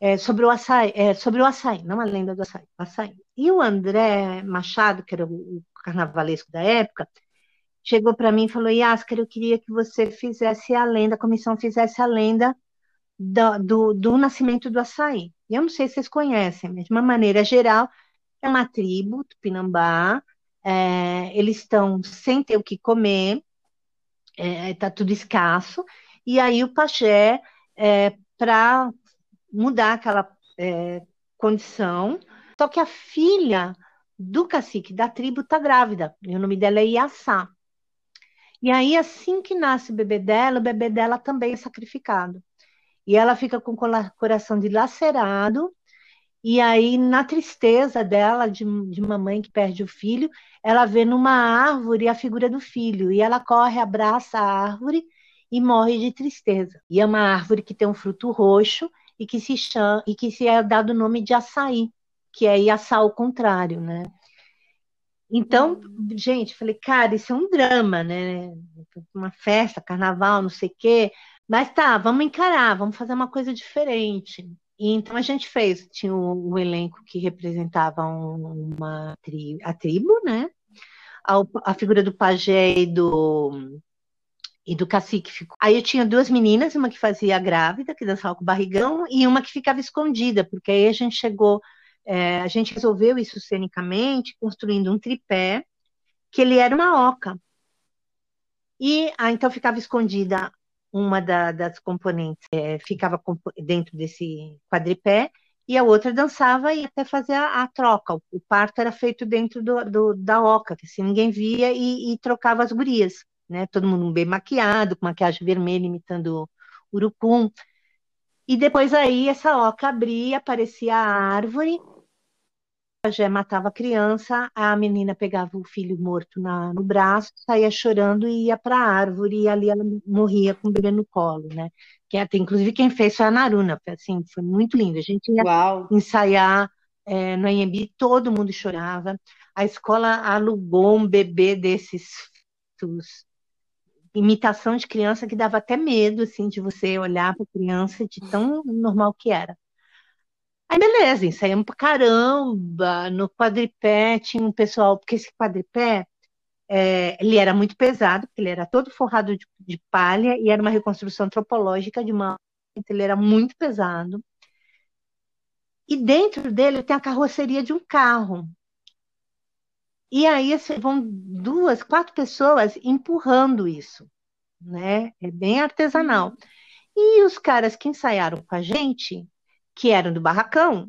É, sobre o açaí, é, sobre o açaí, não a lenda do açaí, o açaí. E o André Machado, que era o carnavalesco da época, chegou para mim e falou: Yasker, eu queria que você fizesse a lenda, a comissão fizesse a lenda do, do, do nascimento do açaí. E eu não sei se vocês conhecem, mas de uma maneira geral, é uma tribo, Tupinambá, é, eles estão sem ter o que comer, está é, tá tudo escasso, e aí o pajé, é, para mudar aquela é, condição, só que a filha do cacique da tribo está grávida, e o nome dela é Iaçá. E aí, assim que nasce o bebê dela, o bebê dela também é sacrificado. E ela fica com o coração dilacerado, e aí, na tristeza dela, de, de uma mãe que perde o filho, ela vê numa árvore a figura do filho, e ela corre, abraça a árvore e morre de tristeza. E é uma árvore que tem um fruto roxo e que se chama, e que se é dado o nome de açaí, que é Iaçá ao contrário, né? Então, gente, falei, cara, isso é um drama, né? Uma festa, carnaval, não sei o quê. Mas tá, vamos encarar, vamos fazer uma coisa diferente. E então a gente fez, tinha um, um elenco que representava uma tri, a tribo, né? A, a, figura do pajé e do, e do cacique ficou. Aí eu tinha duas meninas, uma que fazia grávida, que dançava com o barrigão, e uma que ficava escondida, porque aí a gente chegou é, a gente resolveu isso cenicamente, construindo um tripé, que ele era uma oca. E ah, então ficava escondida uma da, das componentes, é, ficava dentro desse quadripé, e a outra dançava e até fazia a, a troca. O, o, parto era feito dentro do, do, da oca, que assim ninguém via, e, e, trocava as gurias, né? Todo mundo bem maquiado, com maquiagem vermelha, imitando urucum. E depois aí essa oca abria, aparecia a árvore, já matava a criança, a menina pegava o filho morto na, no braço, saía chorando e ia para a árvore, e ali ela morria com o bebê no colo, né? Que até, inclusive quem fez foi a Naruna, assim, foi muito lindo. A gente ia Uau. ensaiar é, no Anhembi, todo mundo chorava. A escola alugou um bebê desses imitação de criança que dava até medo, assim, de você olhar para a criança de tão normal que era. Aí beleza, ensaiamos pra caramba. No quadripé tinha um pessoal, porque esse quadripé é, ele era muito pesado, porque ele era todo forrado de, de, palha e era uma reconstrução antropológica de uma. Então ele era muito pesado. E dentro dele tem a carroceria de um carro. E aí assim, vão duas, quatro pessoas empurrando isso, né? É bem artesanal. Uhum. E os caras que ensaiaram com a gente que eram do barracão,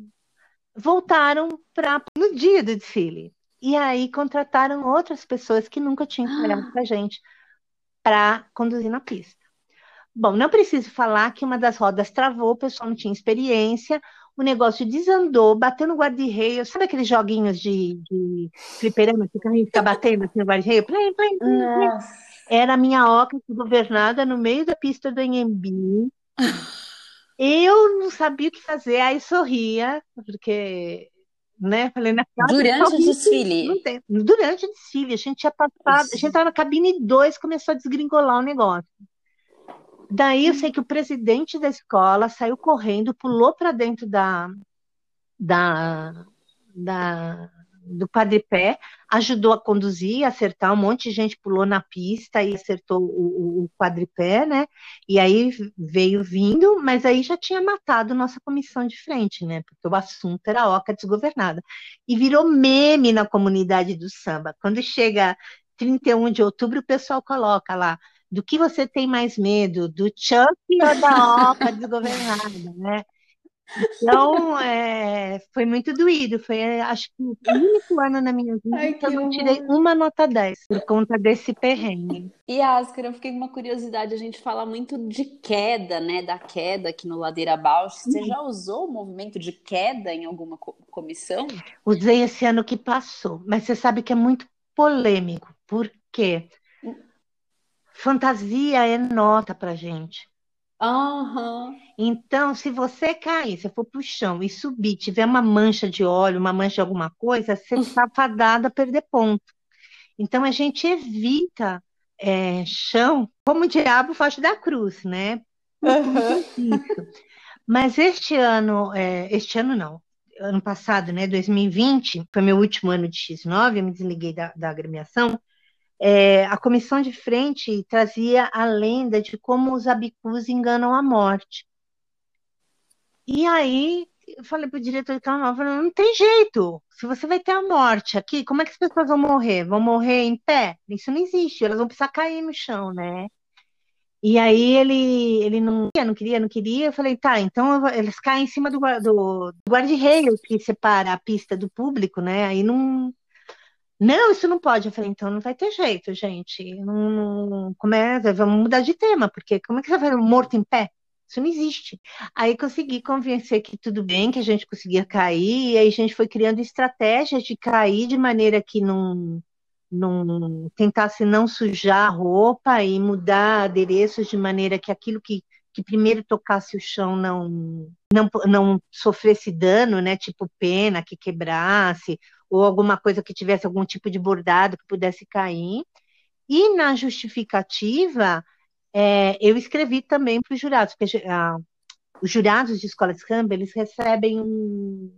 voltaram para no dia do desfile. E aí contrataram outras pessoas que nunca tinham trabalhado com a gente para conduzir na pista. Bom, não preciso falar que uma das rodas travou, o pessoal não tinha experiência, o negócio desandou, bateu no guarda-reio, sabe aqueles joguinhos de, de fliperama que o carrinho fica batendo assim no guarda-reio? Era a minha oca governada no meio da pista do Enhembi. Eu não sabia o que fazer, aí sorria, porque, né, falei, na Durante o desfile? Durante o desfile, a gente tinha passado, a gente estava na cabine 2, começou a desgringolar o negócio. Daí eu sei que o presidente da escola saiu correndo, pulou para dentro da, da, da, do quadripé, ajudou a conduzir, acertar, um monte de gente pulou na pista e acertou o, o, quadripé, né? E aí veio vindo, mas aí já tinha matado nossa comissão de frente, né? Porque o assunto era a oca desgovernada. E virou meme na comunidade do samba. Quando chega 31 de outubro, o pessoal coloca lá, do que você tem mais medo, do Chuck ou da oca desgovernada, né? Então, é, foi muito doído. Foi, acho que, o único ano na minha vida Ai, que eu não tirei uma nota 10 por conta desse perrengue. E, Ascar, eu fiquei com uma curiosidade. A gente fala muito de queda, né? Da queda aqui no Ladeira Bausch. Você uhum. já usou o movimento de queda em alguma comissão? Usei esse ano que passou. Mas você sabe que é muito polêmico. Por quê? Hum. Fantasia é nota pra gente. Uhum. Então, se você cair, se for para o chão e subir, tiver uma mancha de óleo, uma mancha de alguma coisa, você está fadada a perder ponto. Então, a gente evita é, chão como o diabo foge da cruz, né? Uhum. Mas este ano, é, este ano não, ano passado, né, 2020, foi meu último ano de X9, eu me desliguei da, da agremiação, é, a comissão de frente trazia a lenda de como os abicus enganam a morte. E aí eu falei pro diretor de carnaval, falei, não tem jeito. Se você vai ter a morte aqui, como é que as pessoas vão morrer? Vão morrer em pé? Isso não existe, elas vão precisar cair no chão, né? E aí ele, ele não queria, não queria, não queria. Eu falei, tá, então eles caem em cima do, do, do guarda-reio que separa a pista do público, né? Aí não. Não, isso não pode. Eu falei, então não vai ter jeito, gente. Não, não, é, vamos mudar de tema, porque como é que você vai morto em pé? Isso não existe. Aí consegui convencer que tudo bem, que a gente conseguia cair, e aí a gente foi criando estratégias de cair de maneira que não, não tentasse não sujar a roupa e mudar adereços de maneira que aquilo que, que primeiro tocasse o chão não, não, não sofresse dano, né? Tipo pena que quebrasse, ou alguma coisa que tivesse algum tipo de bordado que pudesse cair. E na justificativa, é, eu escrevi também para os jurados, porque ah, os jurados de escola de samba, eles recebem um,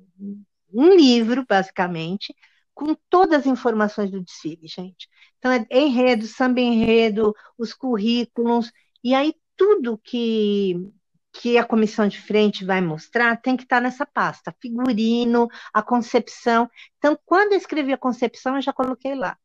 um livro, basicamente, com todas as informações do desfile, gente. Então, é enredo, samba enredo, os currículos, e aí tudo que, que a comissão de frente vai mostrar tem que estar nessa pasta, figurino, a concepção. Então, quando eu escrevi a concepção, eu já coloquei lá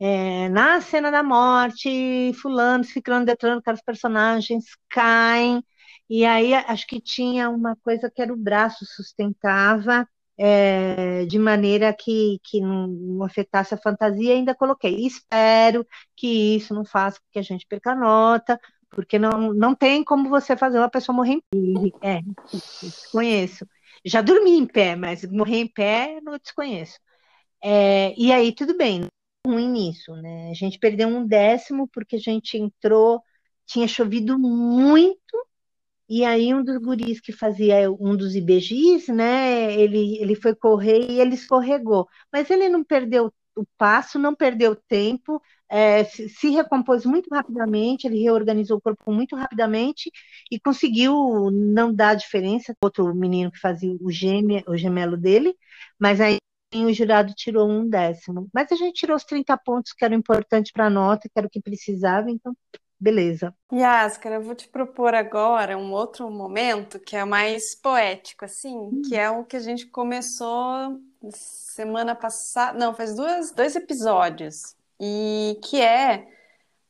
é, na cena da morte, fulano, ciclano, detonando, que os personagens caem, e aí acho que tinha uma coisa que era o braço sustentava, é, de maneira que, que não, afetasse a fantasia, ainda coloquei. Espero que isso não faça com que a gente perca nota, porque não, não tem como você fazer uma pessoa morrer em pé. É, desconheço. Já dormi em pé, mas morrer em pé não desconheço. É, e aí, tudo bem, ruim nisso, né? A gente perdeu um décimo porque a gente entrou, tinha chovido muito, e aí um dos guris que fazia um dos IBGs, né? Ele, ele foi correr e ele escorregou. Mas ele não perdeu o passo, não perdeu tempo, é, se, se, recompôs muito rapidamente, ele reorganizou o corpo muito rapidamente e conseguiu não dar diferença. Outro menino que fazia o, gêmeo, o gemelo dele, mas aí o jurado tirou um décimo. Mas a gente tirou os 30 pontos que eram importantes para a nota, que era o que precisava, então beleza. Yascar, eu vou te propor agora um outro momento que é mais poético, assim, hum. que é o que a gente começou semana passada, não, faz duas, dois episódios, e que é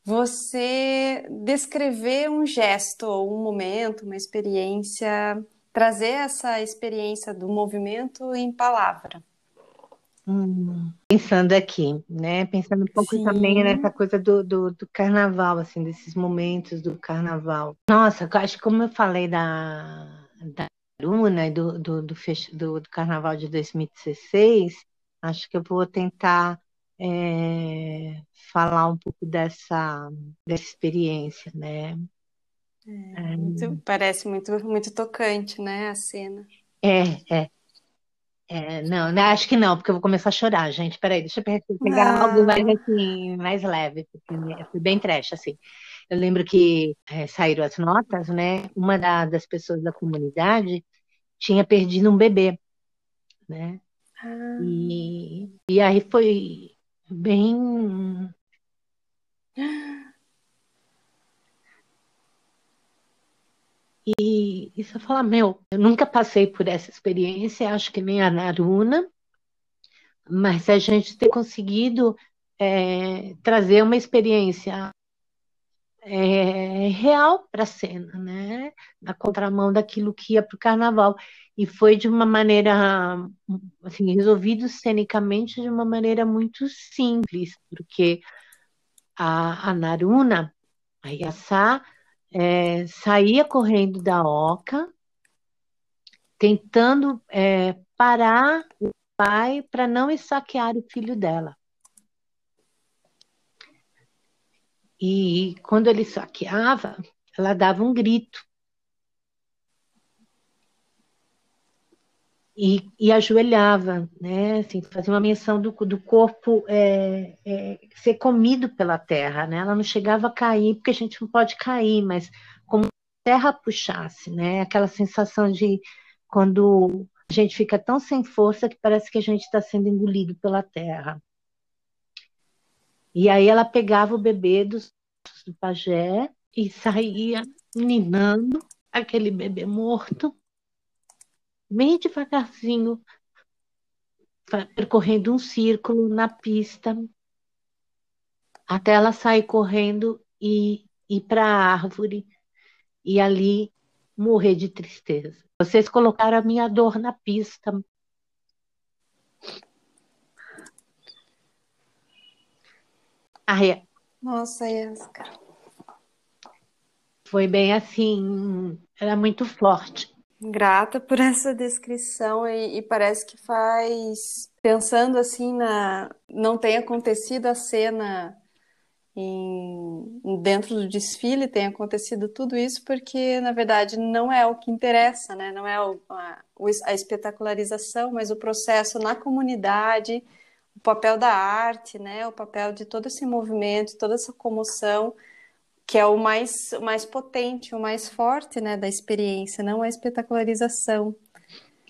você descrever um gesto, ou um momento, uma experiência, trazer essa experiência do movimento em palavra. Hum, pensando aqui, né? Pensando um pouco Sim. também nessa coisa do, do, do, carnaval, assim, desses momentos do carnaval. Nossa, acho que como eu falei da, da Luna e do, do, do, do, do carnaval de 2016, acho que eu vou tentar é, falar um pouco dessa, dessa experiência, né? É, é, muito, parece muito, muito tocante, né, a cena. É, é. É, não, né, acho que não, porque eu vou começar a chorar, gente. Peraí, deixa eu pegar ah. algo mais assim, mais leve, porque foi bem trash, assim. Eu lembro que é, saíram as notas, né? Uma da, das pessoas da comunidade tinha perdido um bebê, né? Ah. E, e aí foi bem E, e você fala, meu, eu nunca passei por essa experiência, acho que nem a Naruna, mas a gente ter conseguido é, trazer uma experiência é, real para a cena, né? Na contramão daquilo que ia para o carnaval. E foi de uma maneira, assim, resolvido cenicamente de uma maneira muito simples, porque a, a Naruna, a Yassá, é, saía correndo da oca, tentando é, parar o pai para não esfaquear o filho dela. E quando ele saqueava, ela dava um grito. e, e ajoelhava, né? Assim, fazia uma menção do, do corpo é, é, ser comido pela terra, né? Ela não chegava a cair, porque a gente não pode cair, mas como a terra puxasse, né? Aquela sensação de quando a gente fica tão sem força que parece que a gente está sendo engolido pela terra. E aí ela pegava o bebê do, do pajé e saía ninando aquele bebê morto bem devagarzinho, percorrendo um círculo na pista, até ela sair correndo e ir para a árvore e ali morrer de tristeza. Vocês colocaram a minha dor na pista. Ai, Nossa, Yasca. foi bem assim, era muito forte. Grata por essa descrição e, e parece que faz pensando assim na não tem acontecido a cena em, dentro do desfile tem acontecido tudo isso porque na verdade não é o que interessa, né? Não é o, a, a espetacularização, mas o processo na comunidade, o papel da arte, né? O papel de todo esse movimento, toda essa comoção que é o mais, o mais potente, o mais forte, né, da experiência, não a espetacularização.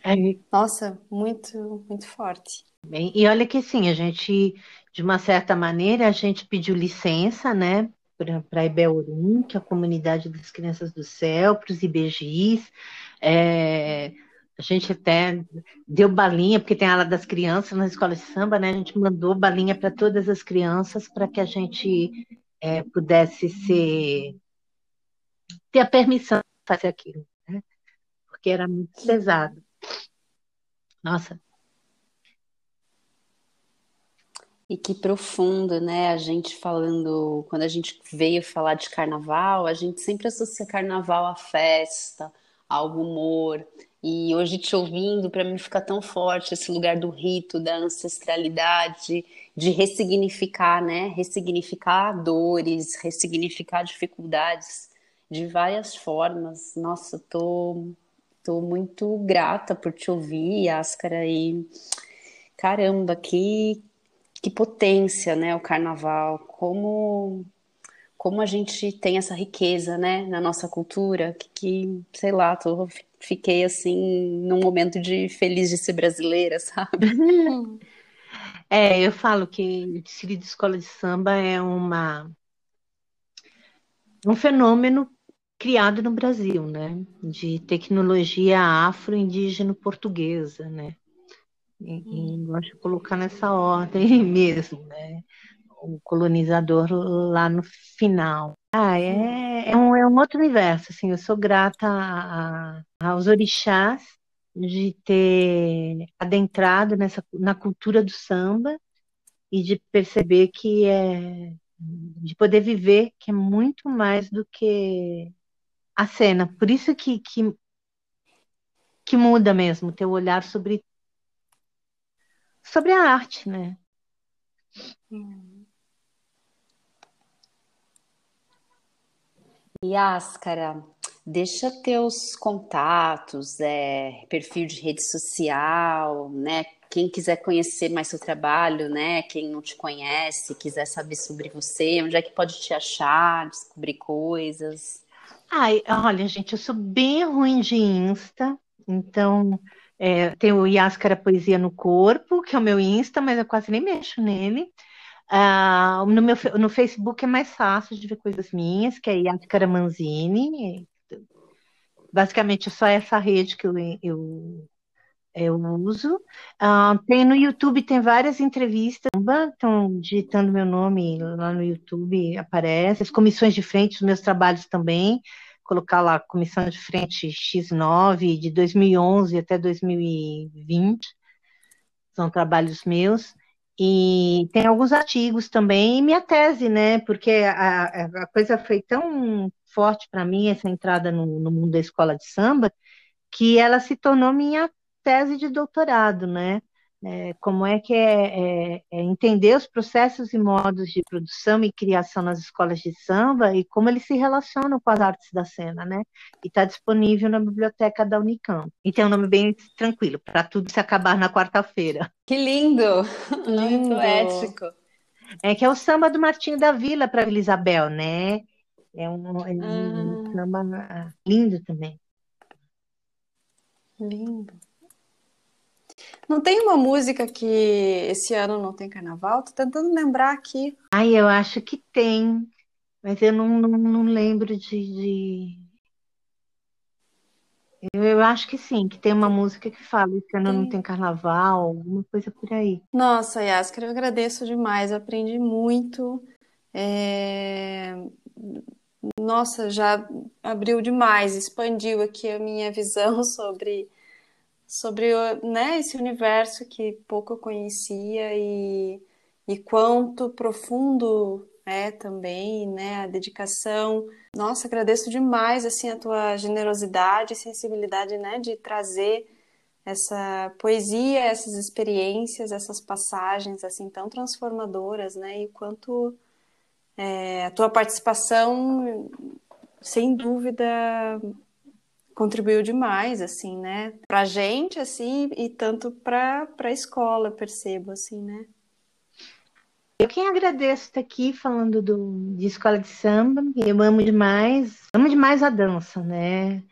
É, Nossa, muito, muito forte. bem, e olha que sim, a gente, de uma certa maneira, a gente pediu licença, né, para a que é a comunidade das crianças do céu, para os IBGIs, é, a gente até deu balinha, porque tem a ala das crianças na escola de samba, né? A gente mandou balinha para todas as crianças para que a gente é, pudesse ser ter a permissão de fazer aquilo, né? Porque era muito pesado. Nossa, E que profundo, né? A gente falando, quando a gente veio falar de carnaval, a gente sempre associa carnaval à festa, ao humor. E hoje te ouvindo, para mim fica tão forte esse lugar do rito, da ancestralidade, de ressignificar, né? Ressignificar dores, ressignificar dificuldades de várias formas. Nossa, tô, tô muito grata por te ouvir, Ascara, e caramba, que que potência, né, o carnaval, como como a gente tem essa riqueza, né, na nossa cultura, que, que sei lá, tô, fiquei assim num momento de feliz de ser brasileira, sabe? é, eu falo que o desfile de escola de samba é uma um fenômeno criado no Brasil, né, de tecnologia afro-indígena portuguesa, né, e, e gosto de colocar nessa ordem mesmo, né? O colonizador lá no final. Ah, é, é, um, é um outro universo, assim, eu sou grata a, a, aos orixás de ter adentrado nessa, na cultura do samba e de perceber que é de poder viver que é muito mais do que a cena. Por isso que, que, que muda mesmo teu olhar sobre sobre a arte, né? E Ascara, deixa teus contatos, é, perfil de rede social, né? Quem quiser conhecer mais seu trabalho, né? Quem não te conhece, quiser saber sobre você, onde é que pode te achar, descobrir coisas? Ai, olha, gente, eu sou bem ruim de Insta, então é, tem o Yáscara Poesia no Corpo, que é o meu Insta, mas eu quase nem mexo nele. Ah, no, meu, no Facebook é mais fácil de ver coisas minhas, que é Yáscara Manzini. Basicamente, é só essa rede que eu, eu, eu uso. Ah, tem no YouTube, tem várias entrevistas. Estão digitando meu nome lá no YouTube, aparece. As comissões de frente, os meus trabalhos também colocar lá comissão de frente X9 de 2011 até 2020, são trabalhos meus. E tem alguns artigos também, e minha tese, né? Porque a, a coisa foi tão forte para mim, essa entrada no, no mundo da escola de samba, que ela se tornou minha tese de doutorado, né? É, como é que é, é, é, entender os processos e modos de produção e criação nas escolas de samba e como eles se relacionam com as artes da cena, né? E está disponível na biblioteca da Unicamp. E tem um nome bem tranquilo, para tudo se acabar na quarta-feira. Que lindo! Nome poético. É que é o samba do Martinho da Vila para Vila Isabel, né? É um, é um ah. samba lindo também. Lindo. Não tem uma música que esse ano não tem carnaval? Tô tentando lembrar aqui. Ai, eu acho que tem, mas eu não, não, não lembro de, de... Eu acho que sim, que tem uma música que fala esse ano não tem carnaval, alguma coisa por aí. Nossa, Yaskara, eu agradeço demais, eu aprendi muito. É, Nossa, já abriu demais, expandiu aqui a minha visão sobre, sobre né, esse universo que pouco eu conhecia e, e quanto profundo é também, né, a dedicação. Nossa, agradeço demais assim a tua generosidade e sensibilidade, né, de trazer essa poesia, essas experiências, essas passagens assim tão transformadoras, né, e quanto é, a tua participação, sem dúvida, contribuiu demais, assim, né, pra gente, assim, e tanto pra, pra escola, percebo, assim, né. Eu quem agradeço estar aqui falando do, de escola de samba. Eu amo demais, amo demais a dança, né?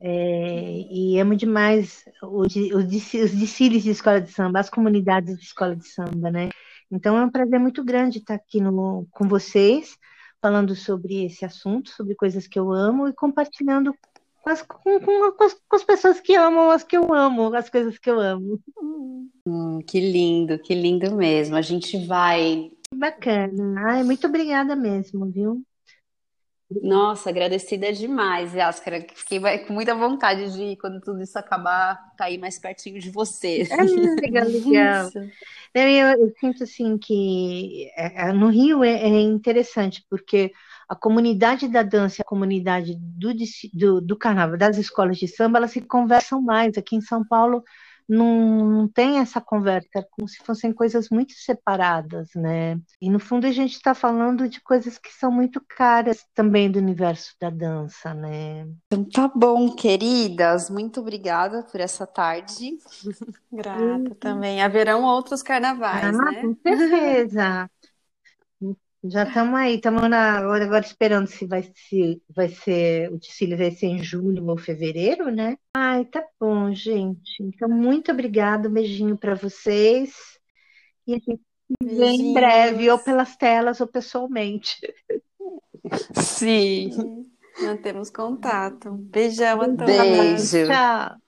É, e amo demais o, o, os desfiles de escola de samba, as comunidades de escola de samba, né? Então é um prazer muito grande estar aqui no, com vocês, falando sobre esse assunto, sobre coisas que eu amo e compartilhando com as, com, com, as, com as pessoas que amam as que eu amo, as coisas que eu amo. Hum, que lindo, que lindo mesmo. A gente vai. Bacana. Ai, muito obrigada mesmo, viu? Nossa, agradecida demais, Yaskara. Fiquei com muita vontade de, quando tudo isso acabar, cair mais pertinho de você. É legal, legal. Eu, eu, sinto assim que é, no Rio é, é interessante, porque a comunidade da dança e a comunidade do, do, do, carnaval, das escolas de samba, elas se conversam mais. Aqui em São Paulo não, não tem essa conversa, é como se fossem coisas muito separadas, né? E no fundo a gente está falando de coisas que são muito caras também do universo da dança, né? Então tá bom, queridas. Muito obrigada por essa tarde. Grata também. Haverão outros carnavais, ah, né? Com certeza. Já estamos aí, estamos agora, agora esperando se vai, se vai ser, o desfile vai ser em julho ou fevereiro, né? Ai, tá bom, gente. Então, muito obrigada, um beijinho para vocês. E a gente se vê em breve, ou pelas telas ou pessoalmente. Sim. Mantemos contato. Beijão a todos. Beijo. Tchau.